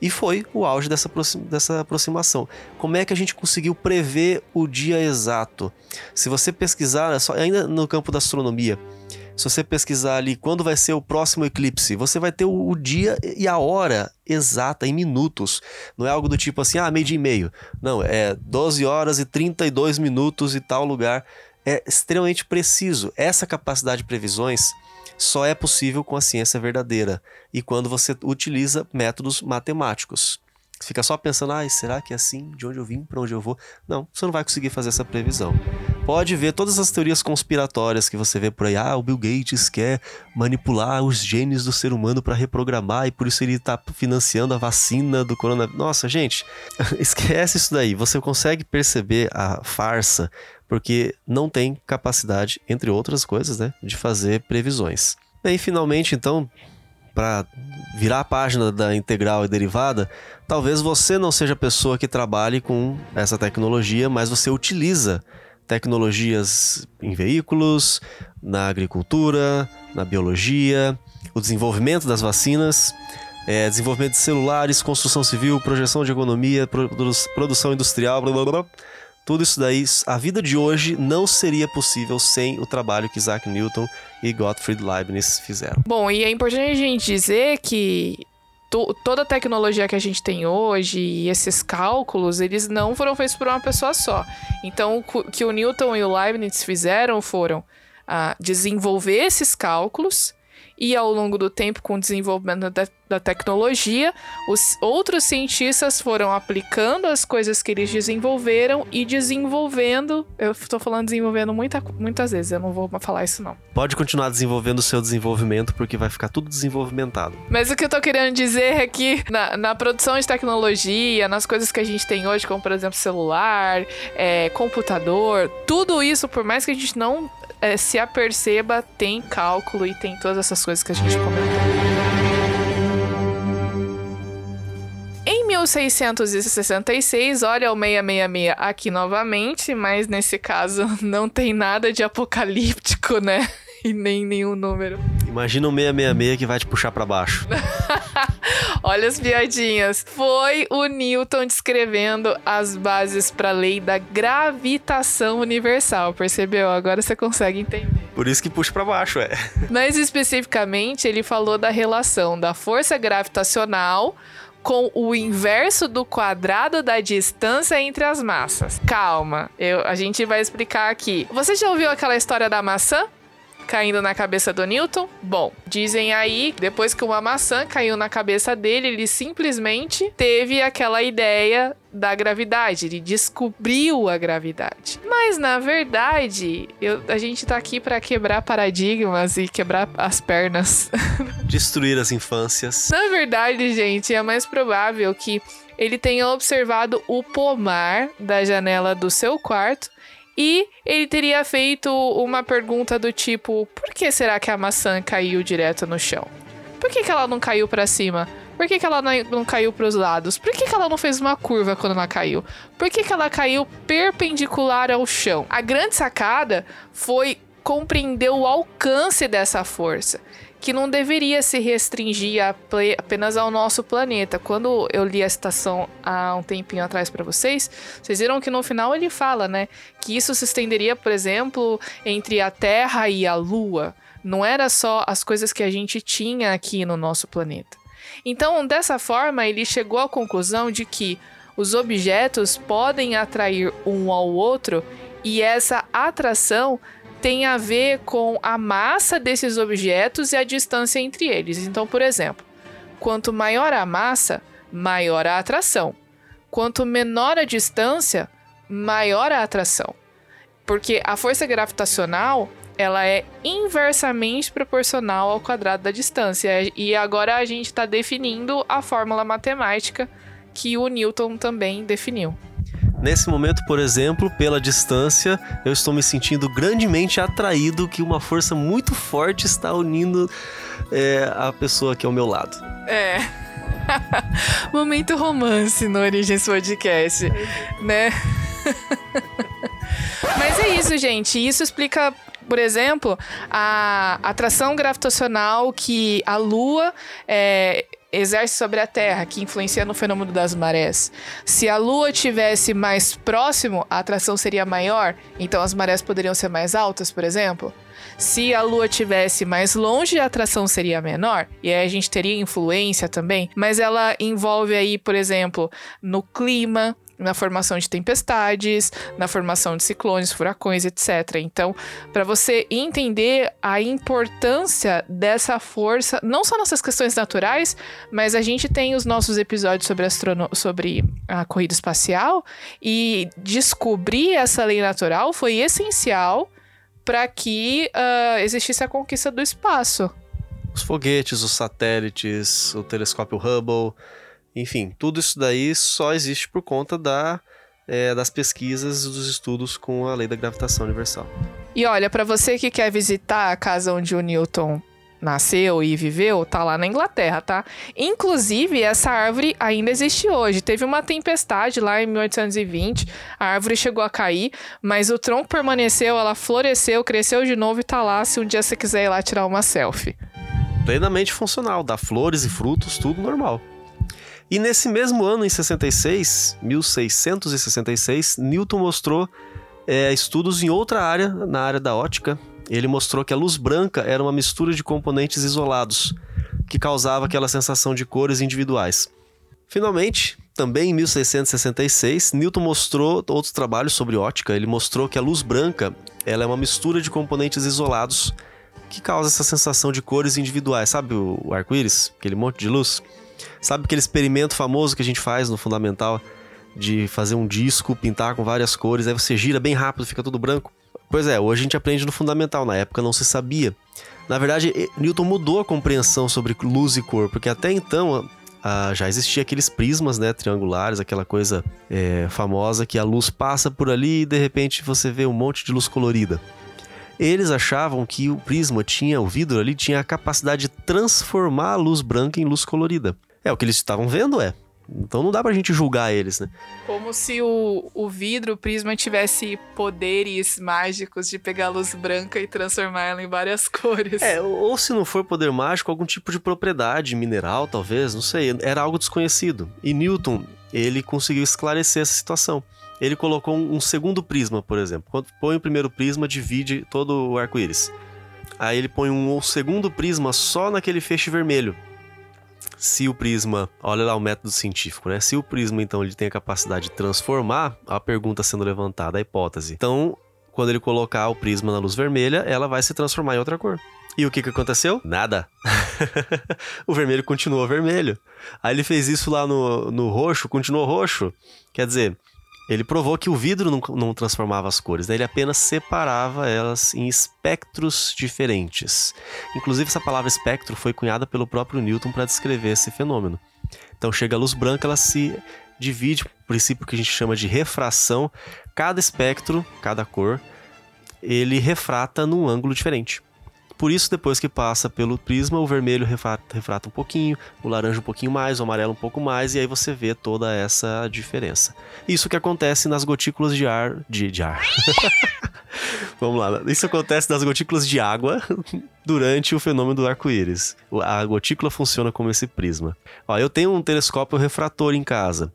e foi o auge dessa, dessa aproximação. Como é que a gente conseguiu prever o dia exato? Se você pesquisar, ainda no campo da astronomia, Se você pesquisar ali quando vai ser o próximo eclipse, você vai ter o, dia e a hora exata em minutos. Não é algo do tipo assim, ah, meio dia e meio. Não, é 12 horas e 32 minutos e tal lugar. É extremamente preciso. Essa capacidade de previsões só é possível com a ciência verdadeira e quando você utiliza métodos matemáticos. Fica só pensando, ah, será que é assim? De onde eu vim? Para onde eu vou? Não, você não vai conseguir fazer essa previsão. Pode ver todas as teorias conspiratórias que você vê por aí. Ah, o Bill Gates quer manipular os genes do ser humano para reprogramar e por isso ele está financiando a vacina do coronavírus. Nossa, gente, esquece isso daí. Você consegue perceber a farsa porque não tem capacidade, entre outras coisas, né, de fazer previsões. E finalmente, então, para virar a página da integral e derivada, talvez você não seja a pessoa que trabalhe com essa tecnologia, mas você utiliza tecnologias em veículos, na agricultura, na biologia, o desenvolvimento das vacinas, é, desenvolvimento de celulares, construção civil, projeção de economia, produção industrial, blá blá blá. Tudo isso daí, a vida de hoje não seria possível sem o trabalho que Isaac Newton e Gottfried Leibniz fizeram. Bom, e é importante a gente dizer que toda a tecnologia que a gente tem hoje e esses cálculos, eles não foram feitos por uma pessoa só. Então, o que o Newton e o Leibniz fizeram foram uh, desenvolver esses cálculos e ao longo do tempo, com o desenvolvimento da, da, tecnologia, os outros cientistas foram aplicando as coisas que eles desenvolveram e desenvolvendo. Eu estou falando desenvolvendo muita, muitas vezes, eu não vou falar isso não. Pode continuar desenvolvendo o seu desenvolvimento, porque vai ficar tudo desenvolvimentado. Mas o que eu estou querendo dizer é que na, na, produção de tecnologia, nas coisas que a gente tem hoje, como por exemplo celular, é, computador, tudo isso, por mais que a gente não é, se aperceba, tem cálculo e tem todas essas coisas que a gente comentou. Em 1666, olha o 666 aqui novamente, mas nesse caso não tem nada de apocalíptico, né? E nem nenhum número. Imagina um 666 que vai te puxar para baixo. Olha as piadinhas. Foi o Newton descrevendo as bases para a lei da gravitação universal, percebeu? Agora você consegue entender. Por isso que puxa para baixo, é. Mas especificamente, ele falou da relação da força gravitacional com o inverso do quadrado da distância entre as massas. Calma, eu, a gente vai explicar aqui. Você já ouviu aquela história da maçã? Caindo na cabeça do Newton? Bom, dizem aí, depois que uma maçã caiu na cabeça dele, ele simplesmente teve aquela ideia da gravidade, ele descobriu a gravidade. Mas na verdade, eu, a gente tá aqui para quebrar paradigmas e quebrar as pernas. Destruir as infâncias. Na verdade, gente, é mais provável que ele tenha observado o pomar da janela do seu quarto e ele teria feito uma pergunta do tipo: por que será que a maçã caiu direto no chão? Por que, que ela não caiu para cima? Por que, que ela não caiu para os lados? Por que, que ela não fez uma curva quando ela caiu? Por que, que ela caiu perpendicular ao chão? A grande sacada foi compreender o alcance dessa força que não deveria se restringir apenas ao nosso planeta. Quando eu li a citação há um tempinho atrás para vocês, vocês viram que no final ele fala, né, que isso se estenderia, por exemplo, entre a Terra e a Lua. Não era só as coisas que a gente tinha aqui no nosso planeta. Então, dessa forma, ele chegou à conclusão de que os objetos podem atrair um ao outro e essa atração tem a ver com a massa desses objetos e a distância entre eles. Então, por exemplo, quanto maior a massa, maior a atração. Quanto menor a distância, maior a atração. Porque a força gravitacional ela é inversamente proporcional ao quadrado da distância. E agora a gente está definindo a fórmula matemática que o Newton também definiu. Nesse momento, por exemplo, pela distância, eu estou me sentindo grandemente atraído que uma força muito forte está unindo é, a pessoa aqui ao meu lado. É. Momento romance no Origens Podcast, né? Mas é isso, gente. Isso explica por exemplo, a atração gravitacional que a Lua é, exerce sobre a Terra, que influencia no fenômeno das marés. Se a Lua tivesse mais próximo, a atração seria maior, então as marés poderiam ser mais altas, por exemplo. se a Lua tivesse mais longe, a atração seria menor, e aí a gente teria influência também, mas ela envolve aí, por exemplo, no clima, na formação de tempestades, na formação de ciclones, furacões, etc. Então, para você entender a importância dessa força, não só nessas questões naturais, mas a gente tem os nossos episódios sobre, sobre a corrida espacial e descobrir essa lei natural foi essencial para que uh, existisse a conquista do espaço. Os foguetes, os satélites, o telescópio Hubble enfim, tudo isso daí só existe por conta da, é, das pesquisas e dos estudos com a lei da gravitação universal. E olha, para você que quer visitar a casa onde o Newton nasceu e viveu, tá lá na Inglaterra, tá? Inclusive, essa árvore ainda existe hoje. Teve uma tempestade lá em 1820, a árvore chegou a cair, mas o tronco permaneceu, ela floresceu, cresceu de novo e tá lá se um dia você quiser ir lá tirar uma selfie. Plenamente funcional, dá flores e frutos, tudo normal. E nesse mesmo ano, em 66, 1666, Newton mostrou é, estudos em outra área, na área da ótica. Ele mostrou que a luz branca era uma mistura de componentes isolados, que causava aquela sensação de cores individuais. Finalmente, também em 1666, Newton mostrou outros trabalhos sobre ótica. Ele mostrou que a luz branca ela é uma mistura de componentes isolados que causa essa sensação de cores individuais. Sabe o arco-íris? Aquele monte de luz? Sabe aquele experimento famoso que a gente faz no Fundamental de fazer um disco, pintar com várias cores, aí você gira bem rápido, fica tudo branco? Pois é, hoje a gente aprende no Fundamental, na época não se sabia. Na verdade, Newton mudou a compreensão sobre luz e cor, porque até então ah, já existia aqueles prismas né, triangulares, aquela coisa é, famosa que a luz passa por ali e de repente você vê um monte de luz colorida. Eles achavam que o prisma tinha, o vidro ali, tinha a capacidade de transformar a luz branca em luz colorida. É, o que eles estavam vendo é. Então não dá pra gente julgar eles, né? Como se o, o vidro, o prisma, tivesse poderes mágicos de pegar a luz branca e transformar ela em várias cores. É, ou se não for poder mágico, algum tipo de propriedade mineral, talvez, não sei. Era algo desconhecido. E Newton, ele conseguiu esclarecer essa situação ele colocou um, segundo prisma, por exemplo. Quando põe o primeiro prisma, divide todo o arco-íris. Aí ele põe um segundo prisma só naquele feixe vermelho. Se o prisma, olha lá o método científico, né? Se o prisma então ele tem a capacidade de transformar, a pergunta sendo levantada, a hipótese. Então, quando ele colocar o prisma na luz vermelha, ela vai se transformar em outra cor. E o que, que aconteceu? Nada. o vermelho continuou vermelho. Aí ele fez isso lá no, no roxo, continuou roxo. Quer dizer, ele provou que o vidro não, não transformava as cores, né? ele apenas separava elas em espectros diferentes. Inclusive, essa palavra espectro foi cunhada pelo próprio Newton para descrever esse fenômeno. Então, chega a luz branca, ela se divide, o princípio que a gente chama de refração. Cada espectro, cada cor, ele refrata num ângulo diferente. Por isso, depois que passa pelo prisma, o vermelho refrata, um pouquinho, o laranja um pouquinho mais, o amarelo um pouco mais, e aí você vê toda essa diferença. Isso que acontece nas gotículas de ar. De, de ar. Vamos lá. Isso acontece nas gotículas de água durante o fenômeno do arco-íris. A gotícula funciona como esse prisma. Ó, eu tenho um telescópio refrator em casa.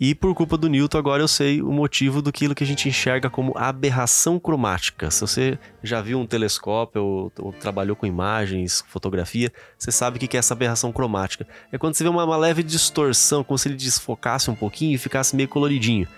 E por culpa do Newton, agora eu sei o motivo do que a gente enxerga como aberração cromática. Se você já viu um telescópio ou, ou trabalhou com imagens, fotografia, você sabe o que é essa aberração cromática. É quando você vê uma, uma leve distorção, como se ele desfocasse um pouquinho e ficasse meio coloridinho.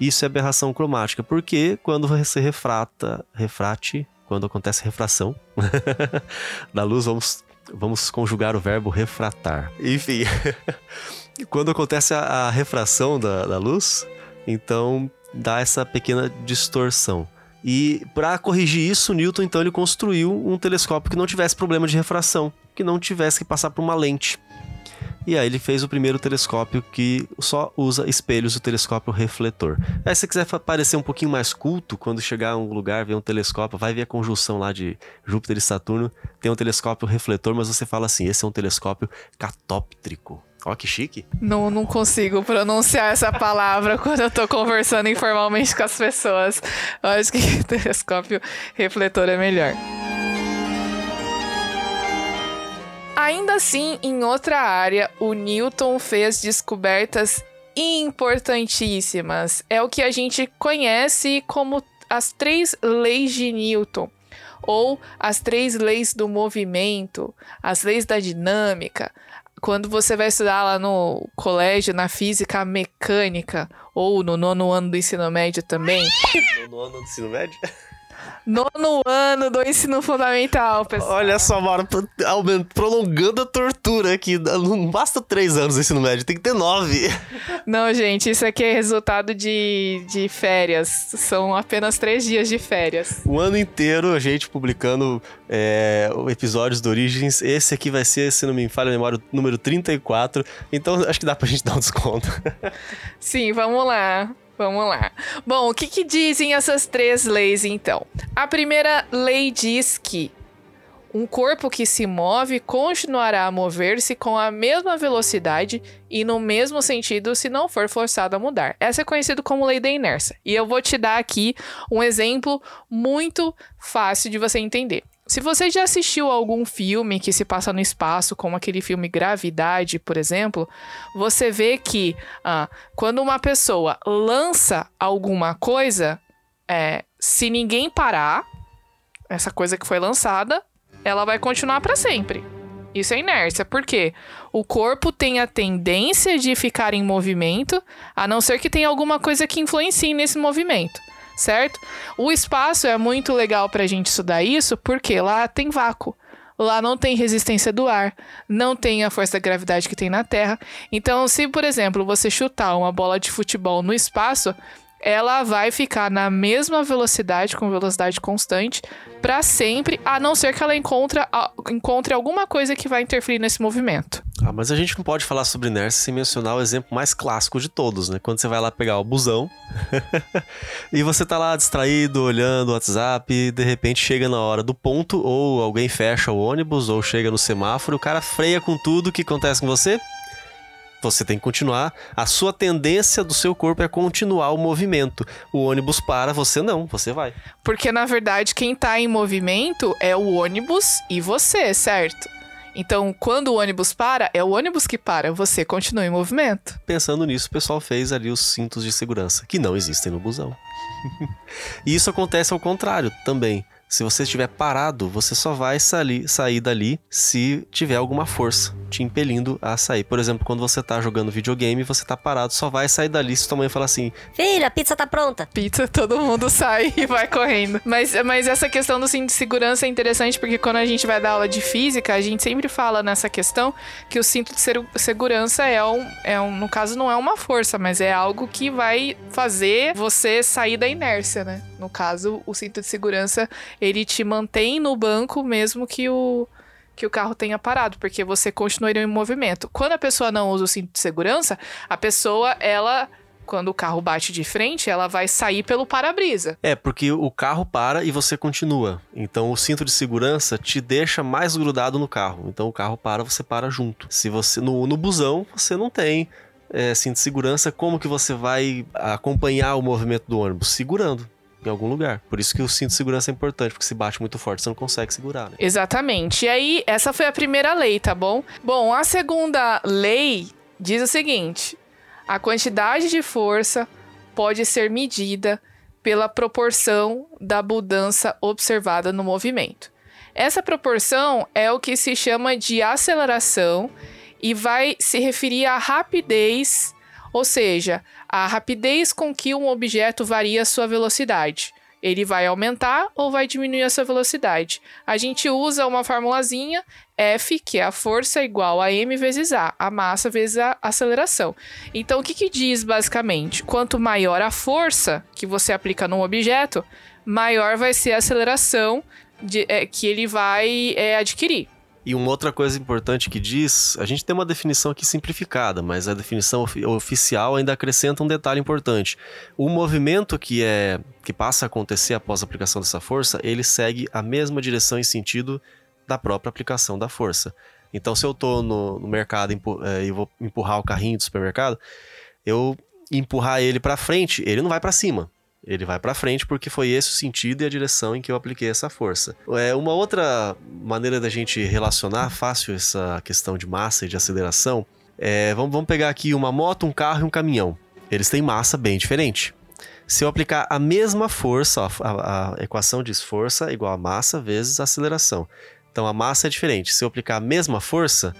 Isso é aberração cromática, porque quando você refrata, refrate, quando acontece refração da luz, vamos, vamos conjugar o verbo refratar. Enfim. quando acontece a, a refração da, da luz, então dá essa pequena distorção. E para corrigir isso, Newton então ele construiu um telescópio que não tivesse problema de refração, que não tivesse que passar por uma lente. E aí ele fez o primeiro telescópio que só usa espelhos, o telescópio refletor. Aí se você quiser parecer um pouquinho mais culto, quando chegar a um lugar, ver um telescópio, vai ver a conjunção lá de Júpiter e Saturno, tem um telescópio refletor, mas você fala assim, esse é um telescópio catóptrico. Ó, oh, que chique. Não, não consigo pronunciar essa palavra quando eu tô conversando informalmente com as pessoas. Eu acho que telescópio refletor é melhor. Ainda assim, em outra área, o Newton fez descobertas importantíssimas. É o que a gente conhece como as três leis de Newton. ou as três leis do movimento, as leis da dinâmica. Quando você vai estudar lá no colégio, na física mecânica, ou no nono ano do ensino médio também. No nono ano do ensino médio? Nono ano do ensino fundamental, pessoal. Olha só, Mauro, prolongando a tortura aqui. Não basta três anos do ensino médio, tem que ter nove. Não, gente, isso aqui é resultado de, de férias. São apenas três dias de férias. O ano inteiro a gente publicando é, episódios do Origins. Esse aqui vai ser, se não me falha a memória, o número 34. Então acho que dá pra gente dar um desconto. Sim, vamos lá. Vamos lá. Bom, o que, que dizem essas três leis então? A primeira lei diz que um corpo que se move continuará a mover-se com a mesma velocidade e no mesmo sentido se não for forçado a mudar. Essa é conhecida como lei da inércia. E eu vou te dar aqui um exemplo muito fácil de você entender. Se você já assistiu algum filme que se passa no espaço, como aquele filme Gravidade, por exemplo, você vê que ah, quando uma pessoa lança alguma coisa, é, se ninguém parar, essa coisa que foi lançada, ela vai continuar para sempre. Isso é inércia, porque o corpo tem a tendência de ficar em movimento, a não ser que tenha alguma coisa que influencie nesse movimento certo? O espaço é muito legal para a gente estudar isso porque lá tem vácuo. Lá não tem resistência do ar, não tem a força da gravidade que tem na Terra. Então, se, por exemplo, você chutar uma bola de futebol no espaço, ela vai ficar na mesma velocidade, com velocidade constante, para sempre, a não ser que ela encontre, encontre alguma coisa que vai interferir nesse movimento. Ah, mas a gente não pode falar sobre inércia sem mencionar o exemplo mais clássico de todos, né? Quando você vai lá pegar o busão e você tá lá distraído, olhando o WhatsApp, e de repente chega na hora do ponto, ou alguém fecha o ônibus, ou chega no semáforo, o cara freia com tudo, o que acontece com você? Você tem que continuar. A sua tendência do seu corpo é continuar o movimento. O ônibus para, você não, você vai. Porque na verdade quem tá em movimento é o ônibus e você, certo? Então, quando o ônibus para, é o ônibus que para, você continua em movimento. Pensando nisso, o pessoal fez ali os cintos de segurança, que não existem no busão. e isso acontece ao contrário também. Se você estiver parado, você só vai sair, sair dali se tiver alguma força te impelindo a sair. Por exemplo, quando você tá jogando videogame, você tá parado, só vai sair dali se tua mãe falar assim: Filha, a pizza tá pronta. Pizza, todo mundo sai e vai correndo. Mas, mas essa questão do cinto de segurança é interessante porque quando a gente vai dar aula de física, a gente sempre fala nessa questão que o cinto de segurança é um, é um. No caso, não é uma força, mas é algo que vai fazer você sair da inércia, né? No caso, o cinto de segurança ele te mantém no banco mesmo que o que o carro tenha parado, porque você continuaria em movimento. Quando a pessoa não usa o cinto de segurança, a pessoa, ela quando o carro bate de frente, ela vai sair pelo para-brisa. É, porque o carro para e você continua. Então o cinto de segurança te deixa mais grudado no carro. Então o carro para, você para junto. Se você no, no busão, você não tem é, cinto de segurança, como que você vai acompanhar o movimento do ônibus? Segurando em algum lugar. Por isso que o cinto de segurança é importante, porque se bate muito forte, você não consegue segurar, né? Exatamente. E aí, essa foi a primeira lei, tá bom? Bom, a segunda lei diz o seguinte: a quantidade de força pode ser medida pela proporção da mudança observada no movimento. Essa proporção é o que se chama de aceleração e vai se referir à rapidez ou seja, a rapidez com que um objeto varia sua velocidade. Ele vai aumentar ou vai diminuir a sua velocidade. A gente usa uma formulazinha F, que é a força igual a m vezes a, a massa vezes a aceleração. Então, o que, que diz basicamente? Quanto maior a força que você aplica num objeto, maior vai ser a aceleração de, é, que ele vai é, adquirir. E uma outra coisa importante que diz, a gente tem uma definição aqui simplificada, mas a definição of oficial ainda acrescenta um detalhe importante. O movimento que é que passa a acontecer após a aplicação dessa força, ele segue a mesma direção e sentido da própria aplicação da força. Então, se eu estou no, no, mercado é, e vou empurrar o carrinho do supermercado, eu empurrar ele para frente, ele não vai para cima. Ele vai para frente porque foi esse o sentido e a direção em que eu apliquei essa força. É uma outra maneira da gente relacionar fácil essa questão de massa e de aceleração. É, vamos, vamos pegar aqui uma moto, um carro e um caminhão. Eles têm massa bem diferente. Se eu aplicar a mesma força, ó, a, a equação diz força igual a massa vezes aceleração. Então a massa é diferente. Se eu aplicar a mesma força,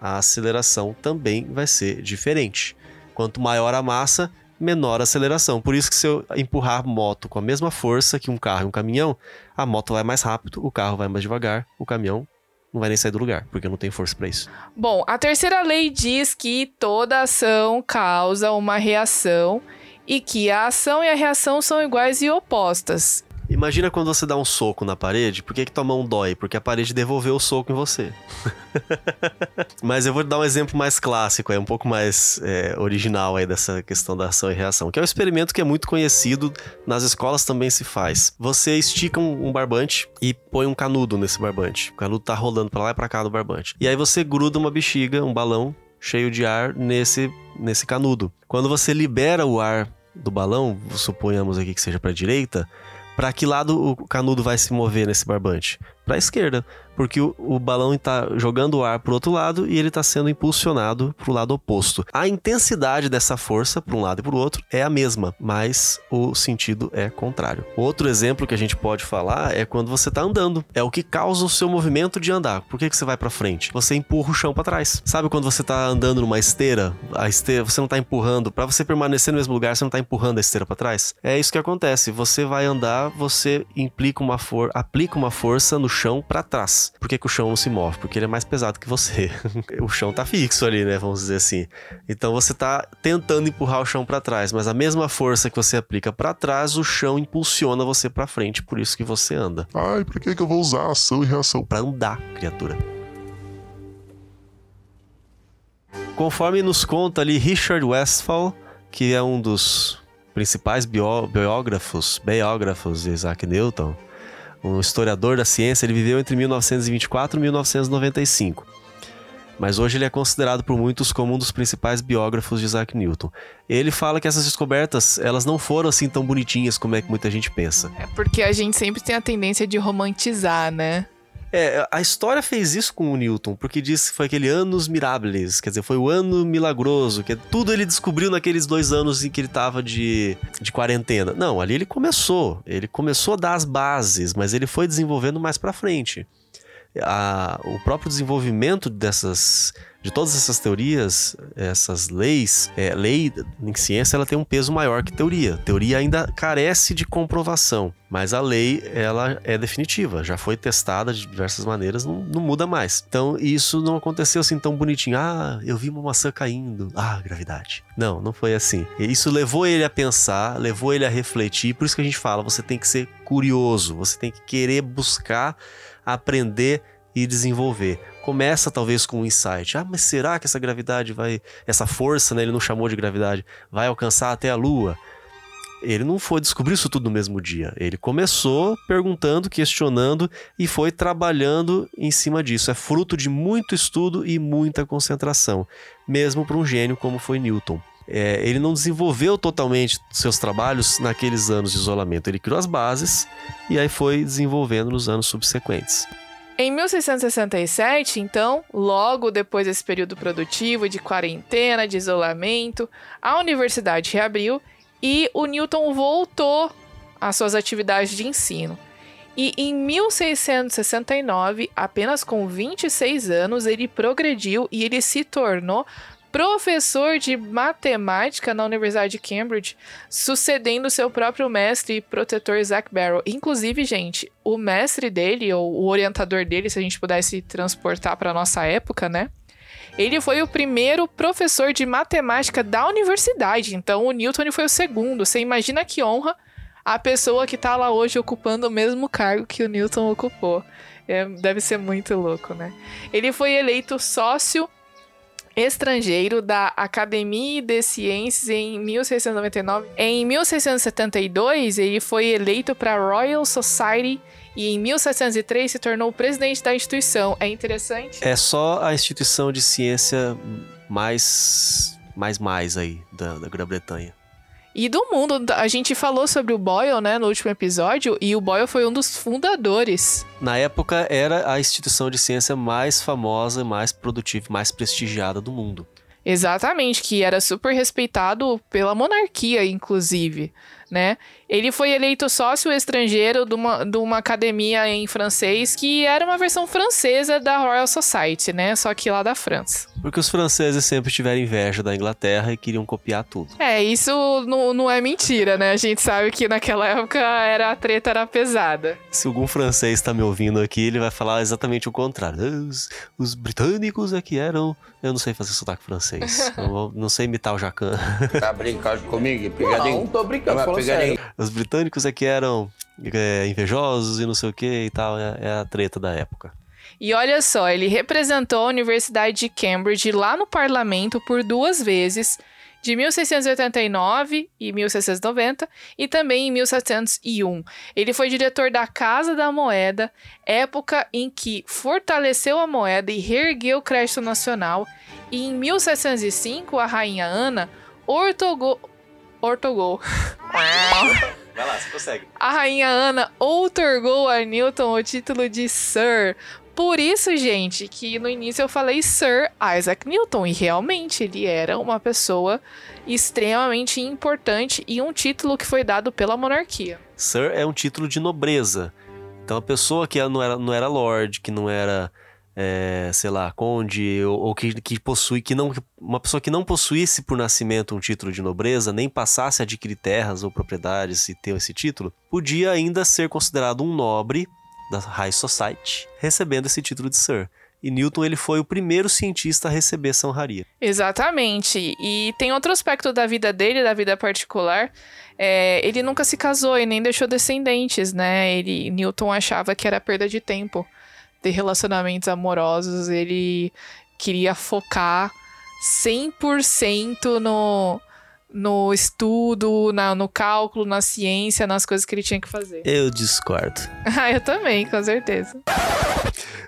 a aceleração também vai ser diferente. Quanto maior a massa, menor aceleração. Por isso que se eu empurrar a moto com a mesma força que um carro e um caminhão, a moto vai mais rápido, o carro vai mais devagar, o caminhão não vai nem sair do lugar, porque não tem força para isso. Bom, a terceira lei diz que toda ação causa uma reação e que a ação e a reação são iguais e opostas. Imagina quando você dá um soco na parede, por que, que tua mão dói? Porque a parede devolveu o soco em você. Mas eu vou dar um exemplo mais clássico, é um pouco mais é, original aí dessa questão da ação e reação, que é um experimento que é muito conhecido, nas escolas também se faz. Você estica um, um barbante e põe um canudo nesse barbante. O canudo tá rolando para lá e pra cá do barbante. E aí você gruda uma bexiga, um balão cheio de ar nesse, nesse canudo. Quando você libera o ar do balão, suponhamos aqui que seja para direita, para que lado o canudo vai se mover nesse barbante? Para a esquerda porque o, o balão está jogando o ar para o outro lado e ele está sendo impulsionado para o lado oposto. A intensidade dessa força para um lado e para o outro é a mesma, mas o sentido é contrário. Outro exemplo que a gente pode falar é quando você está andando. É o que causa o seu movimento de andar. Por que, que você vai para frente? Você empurra o chão para trás. Sabe quando você está andando numa esteira? A esteira você não está empurrando para você permanecer no mesmo lugar. Você não está empurrando a esteira para trás. É isso que acontece. Você vai andar, você implica uma for aplica uma força no chão para trás. Por que, que o chão não se move? Porque ele é mais pesado que você. o chão tá fixo ali, né? Vamos dizer assim. Então você tá tentando empurrar o chão para trás, mas a mesma força que você aplica para trás, o chão impulsiona você para frente, por isso que você anda. Ai, por que, que eu vou usar ação e reação? Para andar, criatura. Conforme nos conta ali Richard Westphal, que é um dos principais biógrafos, biógrafos de Isaac Newton, um historiador da ciência, ele viveu entre 1924 e 1995. Mas hoje ele é considerado por muitos como um dos principais biógrafos de Isaac Newton. Ele fala que essas descobertas, elas não foram assim tão bonitinhas como é que muita gente pensa. É porque a gente sempre tem a tendência de romantizar, né? É, a história fez isso com o Newton, porque disse que foi aquele anos mirables, quer dizer, foi o ano milagroso, que tudo ele descobriu naqueles dois anos em que ele estava de, de quarentena. Não, ali ele começou, ele começou a dar as bases, mas ele foi desenvolvendo mais para frente. A, o próprio desenvolvimento dessas de todas essas teorias, essas leis, é, lei em ciência ela tem um peso maior que teoria. Teoria ainda carece de comprovação, mas a lei ela é definitiva, já foi testada de diversas maneiras, não, não muda mais. Então isso não aconteceu assim tão bonitinho. Ah, eu vi uma maçã caindo. Ah, gravidade. Não, não foi assim. Isso levou ele a pensar, levou ele a refletir. Por isso que a gente fala, você tem que ser curioso, você tem que querer buscar aprender e desenvolver. Começa talvez com um insight. Ah, mas será que essa gravidade vai. Essa força, né? Ele não chamou de gravidade, vai alcançar até a Lua? Ele não foi descobrir isso tudo no mesmo dia. Ele começou perguntando, questionando e foi trabalhando em cima disso. É fruto de muito estudo e muita concentração, mesmo para um gênio como foi Newton. É, ele não desenvolveu totalmente seus trabalhos naqueles anos de isolamento. Ele criou as bases e aí foi desenvolvendo nos anos subsequentes. Em 1667, então, logo depois desse período produtivo de quarentena, de isolamento, a universidade reabriu e o Newton voltou às suas atividades de ensino. E em 1669, apenas com 26 anos, ele progrediu e ele se tornou professor de matemática na Universidade de Cambridge, sucedendo seu próprio mestre e protetor Zach Barrow. Inclusive, gente, o mestre dele, ou o orientador dele, se a gente pudesse transportar para nossa época, né? Ele foi o primeiro professor de matemática da universidade, então o Newton foi o segundo. Você imagina que honra a pessoa que está lá hoje ocupando o mesmo cargo que o Newton ocupou. É, deve ser muito louco, né? Ele foi eleito sócio estrangeiro da Académie de Ciências em 1699. Em 1672, ele foi eleito para a Royal Society e em 1703 se tornou presidente da instituição. É interessante? É só a instituição de ciência mais mais mais aí da, da Grã-Bretanha e do mundo. A gente falou sobre o Boyle, né, no último episódio, e o Boyle foi um dos fundadores. Na época, era a instituição de ciência mais famosa, mais produtiva, mais prestigiada do mundo. Exatamente, que era super respeitado pela monarquia, inclusive. né? Ele foi eleito sócio estrangeiro de uma, de uma academia em francês que era uma versão francesa da Royal Society, né? Só que lá da França. Porque os franceses sempre tiveram inveja da Inglaterra e queriam copiar tudo. É, isso não, não é mentira, né? A gente sabe que naquela época era a treta era pesada. Se algum francês está me ouvindo aqui, ele vai falar exatamente o contrário. Os, os britânicos é que eram. Eu não sei fazer sotaque francês. não, não sei imitar o Jacan. Tá brincando comigo? Pegadinho? Não, tô brincando, sério. Os britânicos é que eram é, invejosos e não sei o que e tal. É, é a treta da época. E olha só, ele representou a Universidade de Cambridge lá no parlamento por duas vezes, de 1689 e 1690 e também em 1701. Ele foi diretor da Casa da Moeda, época em que fortaleceu a moeda e reergueu o crédito nacional. E em 1705, a rainha Ana ortogou. Ortogou. Vai lá, você consegue. A rainha Ana outorgou a Newton o título de Sir. Por isso, gente, que no início eu falei Sir Isaac Newton. E realmente ele era uma pessoa extremamente importante e um título que foi dado pela monarquia. Sir é um título de nobreza. Então a pessoa que não era, não era lord, que não era, é, sei lá, conde, ou, ou que, que possui, que não. Uma pessoa que não possuísse por nascimento um título de nobreza, nem passasse a adquirir terras ou propriedades e ter esse título, podia ainda ser considerado um nobre da High Society, recebendo esse título de Sir. E Newton ele foi o primeiro cientista a receber essa honraria. Exatamente. E tem outro aspecto da vida dele, da vida particular. É, ele nunca se casou e nem deixou descendentes, né? Ele, Newton achava que era perda de tempo ter relacionamentos amorosos. Ele queria focar 100% no, no estudo, na, no cálculo, na ciência, nas coisas que ele tinha que fazer. Eu discordo. ah, eu também, com certeza.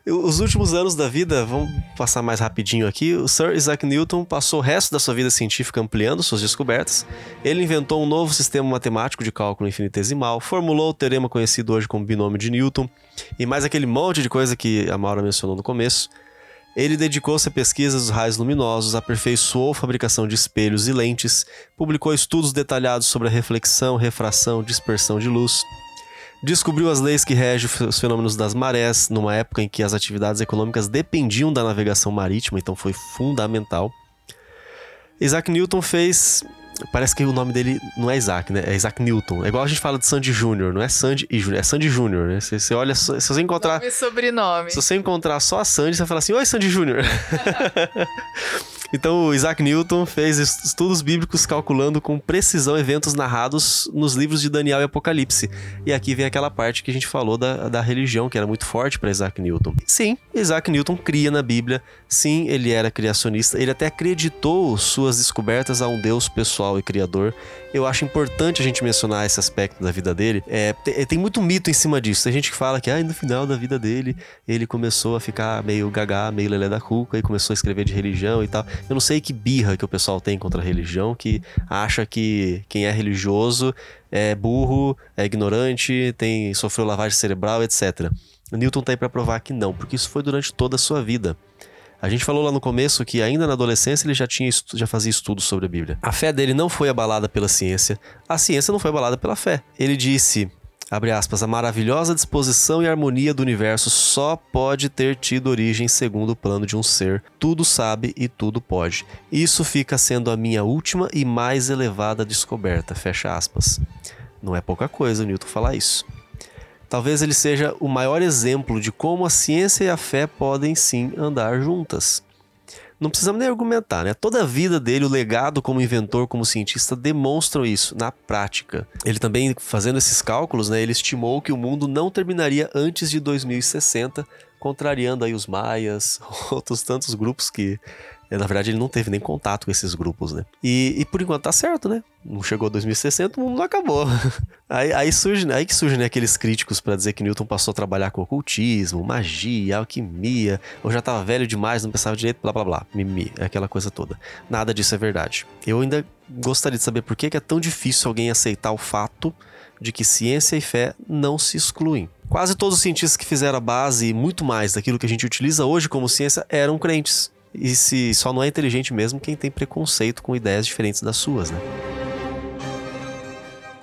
Os últimos anos da vida, vamos passar mais rapidinho aqui. O Sir Isaac Newton passou o resto da sua vida científica ampliando suas descobertas. Ele inventou um novo sistema matemático de cálculo infinitesimal, formulou o teorema conhecido hoje como binômio de Newton e mais aquele monte de coisa que a Maura mencionou no começo. Ele dedicou-se a pesquisas dos raios luminosos, aperfeiçoou a fabricação de espelhos e lentes, publicou estudos detalhados sobre a reflexão, refração, dispersão de luz. Descobriu as leis que regem os fenômenos das marés, numa época em que as atividades econômicas dependiam da navegação marítima, então foi fundamental. Isaac Newton fez. Parece que o nome dele não é Isaac, né? É Isaac Newton. É igual a gente fala de Sandy Júnior, não é Sandy e Júnior, é Sandy Júnior, né? Você, você olha, se você encontrar. Nome e sobrenome. Se você encontrar só a Sandy, você vai falar assim: Oi, Sandy Júnior. então, o Isaac Newton fez est- estudos bíblicos calculando com precisão eventos narrados nos livros de Daniel e Apocalipse. E aqui vem aquela parte que a gente falou da, da religião, que era muito forte para Isaac Newton. Sim, Isaac Newton cria na Bíblia. Sim, ele era criacionista. Ele até acreditou suas descobertas a um Deus pessoal e criador. Eu acho importante a gente mencionar esse aspecto da vida dele. É, te- tem muito mito em cima disso. Tem gente que fala que ah, no final da vida dele ele começou a ficar meio gagá, meio lelé da cuca e começou a escrever de religião e tal. Eu não sei que birra que o pessoal tem contra a religião, que acha que quem é religioso é burro, é ignorante, tem sofreu lavagem cerebral, etc. Newton tá aí para provar que não, porque isso foi durante toda a sua vida. A gente falou lá no começo que ainda na adolescência ele já tinha já fazia estudos sobre a Bíblia. A fé dele não foi abalada pela ciência, a ciência não foi abalada pela fé. Ele disse, abre aspas, a maravilhosa disposição e harmonia do universo só pode ter tido origem segundo o plano de um ser. Tudo sabe e tudo pode. Isso fica sendo a minha última e mais elevada descoberta, fecha aspas. Não é pouca coisa Newton falar isso. Talvez ele seja o maior exemplo de como a ciência e a fé podem sim andar juntas. Não precisamos nem argumentar, né? Toda a vida dele, o legado como inventor, como cientista, demonstram isso na prática. Ele também, fazendo esses cálculos, né, ele estimou que o mundo não terminaria antes de 2060, contrariando aí os maias, outros tantos grupos que Na verdade, ele não teve nem contato com esses grupos, né? E, e por enquanto tá certo, né? Não chegou a 2060, o mundo não acabou. Aí, aí, surge, aí que surgem né, aqueles críticos para dizer que Newton passou a trabalhar com ocultismo, magia, alquimia, ou já tava velho demais, não pensava direito, blá blá blá, mimimi, aquela coisa toda. Nada disso é verdade. Eu ainda gostaria de saber por que que é tão difícil alguém aceitar o fato de que ciência e fé não se excluem. Quase todos os cientistas que fizeram a base e muito mais daquilo que a gente utiliza hoje como ciência eram crentes. E se só não é inteligente mesmo quem tem preconceito com ideias diferentes das suas, né?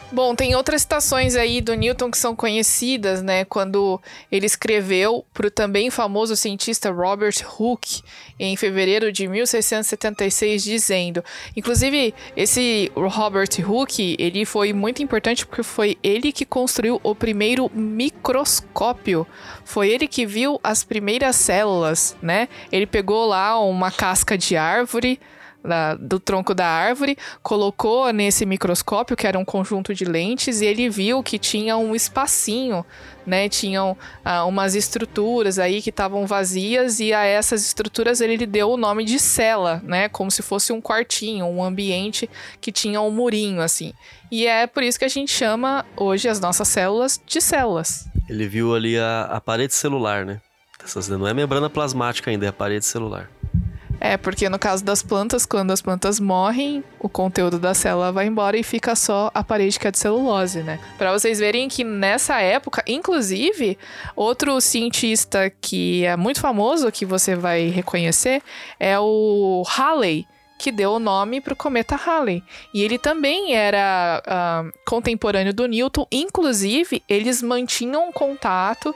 Bom, tem outras citações aí do Newton que são conhecidas, né? Quando ele escreveu para o também famoso cientista Robert Hooke em fevereiro de 1676, dizendo. Inclusive, esse Robert Hooke, ele foi muito importante porque foi ele que construiu o primeiro microscópio. Foi ele que viu as primeiras células, né? Ele pegou lá uma casca de árvore da, do tronco da árvore, colocou nesse microscópio, que era um conjunto de lentes, e ele viu que tinha um espacinho, né? Tinham ah, umas estruturas aí que estavam vazias, e a essas estruturas ele deu o nome de cela, né? Como se fosse um quartinho, um ambiente que tinha um murinho, assim. E é por isso que a gente chama hoje as nossas células de células. Ele viu ali a, a parede celular, né? Não é membrana plasmática ainda, é a parede celular. É, porque no caso das plantas, quando as plantas morrem, o conteúdo da célula vai embora e fica só a parede que é de celulose, né? Para vocês verem que nessa época, inclusive, outro cientista que é muito famoso, que você vai reconhecer, é o Halley que deu o nome para o cometa Halley. E ele também era uh, contemporâneo do Newton, inclusive eles mantinham contato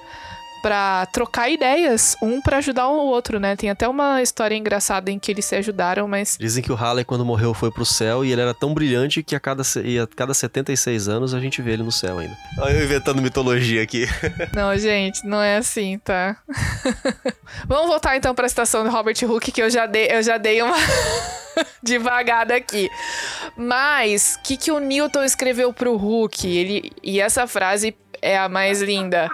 para trocar ideias, um para ajudar o outro, né? Tem até uma história engraçada em que eles se ajudaram, mas. Dizem que o Halley, quando morreu, foi pro céu e ele era tão brilhante que a cada, a cada 76 anos a gente vê ele no céu ainda. Olha eu inventando mitologia aqui. Não, gente, não é assim, tá? Vamos voltar então para a citação do Robert Hooke, que eu já dei, eu já dei uma. devagada aqui. Mas, o que, que o Newton escreveu pro Hooke? Ele, e essa frase é a mais linda.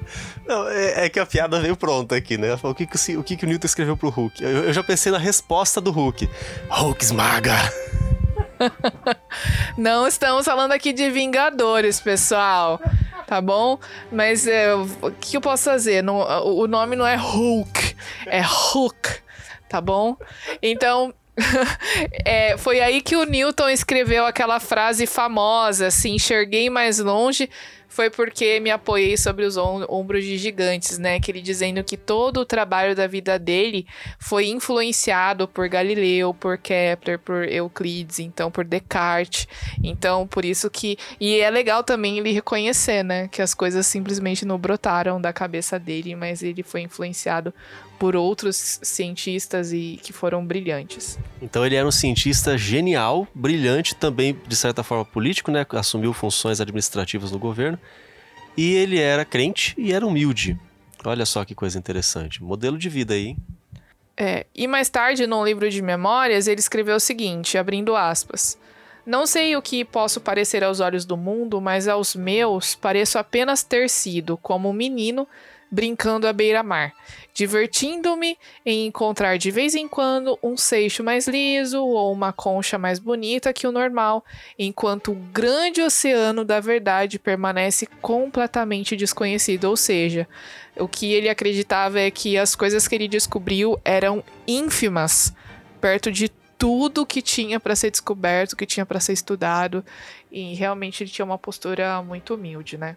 Não, é, é, que a piada veio pronta aqui, né? O que, que, o, que, que o Newton escreveu pro Hulk? Eu, eu já pensei na resposta do Hulk. Hulk esmaga! Não estamos falando aqui de Vingadores, pessoal. Tá bom? Mas é, o que eu posso fazer? Não, o nome não é Hulk, é Hulk. Tá bom? Então, é, foi aí que o Newton escreveu aquela frase famosa, assim, enxerguei mais longe, foi porque me apoiei sobre os ombros de gigantes, né? Que ele dizendo que todo o trabalho da vida dele foi influenciado por Galileu, por Kepler, por Euclides, então por Descartes. Então, por isso que. E é legal também ele reconhecer, né? Que as coisas simplesmente não brotaram da cabeça dele, mas ele foi influenciado por outros cientistas e que foram brilhantes. Então ele era um cientista genial, brilhante, também de certa forma político, né? Assumiu funções administrativas no governo. E ele era crente e era humilde. Olha só que coisa interessante. Modelo de vida aí. É, e mais tarde, num livro de memórias, ele escreveu o seguinte, abrindo aspas. Não sei o que posso parecer aos olhos do mundo, mas aos meus pareço apenas ter sido, como um menino, brincando à beira-mar, divertindo-me em encontrar de vez em quando um seixo mais liso ou uma concha mais bonita que o normal, enquanto o grande oceano da verdade permanece completamente desconhecido, ou seja, o que ele acreditava é que as coisas que ele descobriu eram ínfimas perto de tudo que tinha para ser descoberto, que tinha para ser estudado, e realmente ele tinha uma postura muito humilde, né?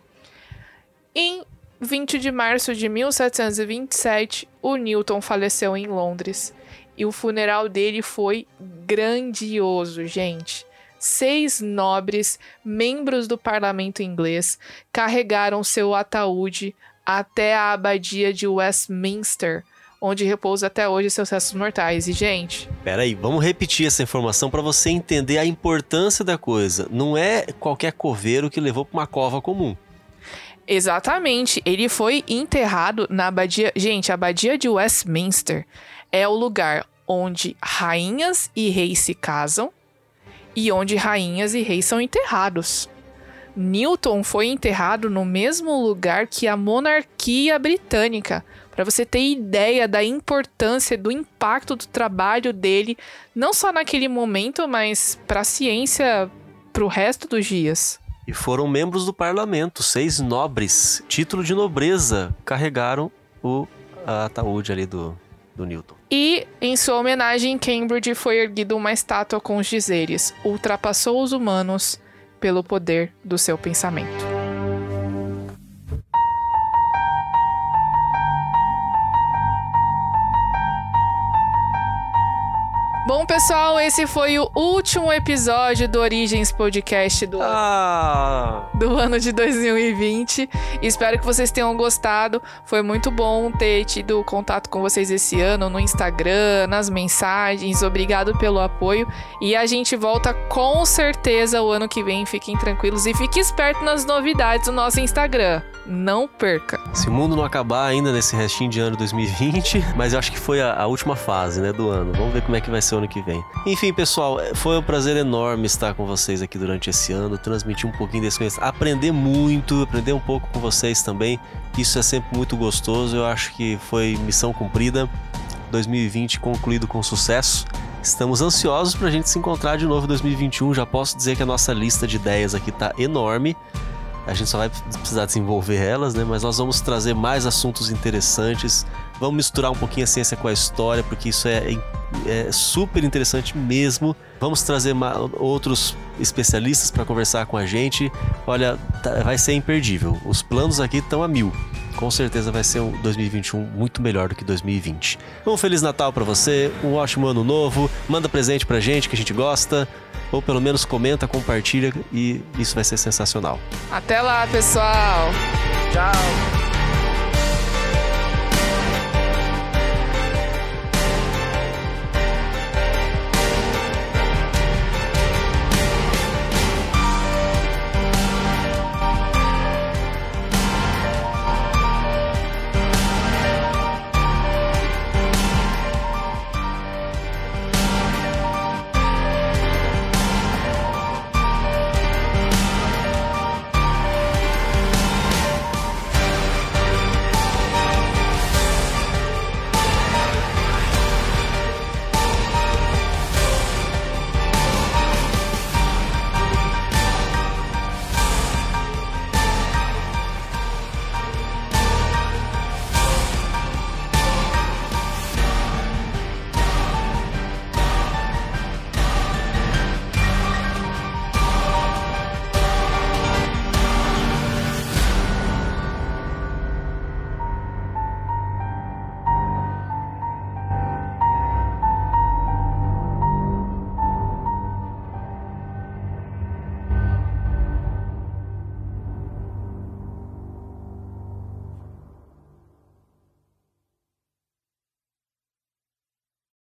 Em 20 de março de 1727, o Newton faleceu em Londres. E o funeral dele foi grandioso, gente. Seis nobres, membros do parlamento inglês, carregaram seu ataúde até a abadia de Westminster, onde repousa até hoje seus restos mortais. E, gente. Peraí, vamos repetir essa informação para você entender a importância da coisa. Não é qualquer coveiro que levou para uma cova comum. Exatamente. Ele foi enterrado na abadia. Gente, a abadia de Westminster é o lugar onde rainhas e reis se casam e onde rainhas e reis são enterrados. Newton foi enterrado no mesmo lugar que a monarquia britânica, para você ter ideia da importância, do impacto do trabalho dele, não só naquele momento, mas para a ciência para o resto dos dias e foram membros do parlamento, seis nobres, título de nobreza, carregaram o ataúde ali do, do Newton. E, em sua homenagem, em Cambridge foi erguida uma estátua com os dizeres: ultrapassou os humanos pelo poder do seu pensamento. Bom, pessoal, esse foi o último episódio do Origens Podcast do, Ah! do ano de 2020. Espero que vocês tenham gostado. Foi muito bom ter tido contato com vocês esse ano no Instagram, nas mensagens. Obrigado pelo apoio. E a gente volta com certeza o ano que vem. Fiquem tranquilos e fiquem espertos nas novidades do nosso Instagram. Não perca. Se o mundo não acabar ainda nesse restinho de ano 2020, mas eu acho que foi a, a última fase, né, do ano. Vamos ver como é que vai ser o ano que vem. Enfim, pessoal, foi um prazer enorme estar com vocês aqui durante esse ano, transmitir um pouquinho desse conhecimento, aprender muito, aprender um pouco com vocês também. Isso é sempre muito gostoso. Eu acho que foi missão cumprida. 2020 concluído com sucesso. Estamos ansiosos para a gente se encontrar de novo em 2021. Já posso dizer que a nossa lista de ideias aqui tá enorme. A gente só vai precisar desenvolver elas, né? Mas nós vamos trazer mais assuntos interessantes. Vamos misturar um pouquinho a ciência com a história, porque isso é, é super interessante mesmo. Vamos trazer outros especialistas para conversar com a gente. Olha, tá, vai ser imperdível. Os planos aqui estão a mil. Com certeza vai ser um 2021 muito melhor do que 2020. Um Feliz Natal para você, um ótimo ano novo. Manda presente pra gente que a gente gosta ou pelo menos comenta, compartilha e isso vai ser sensacional. Até lá, pessoal. Tchau.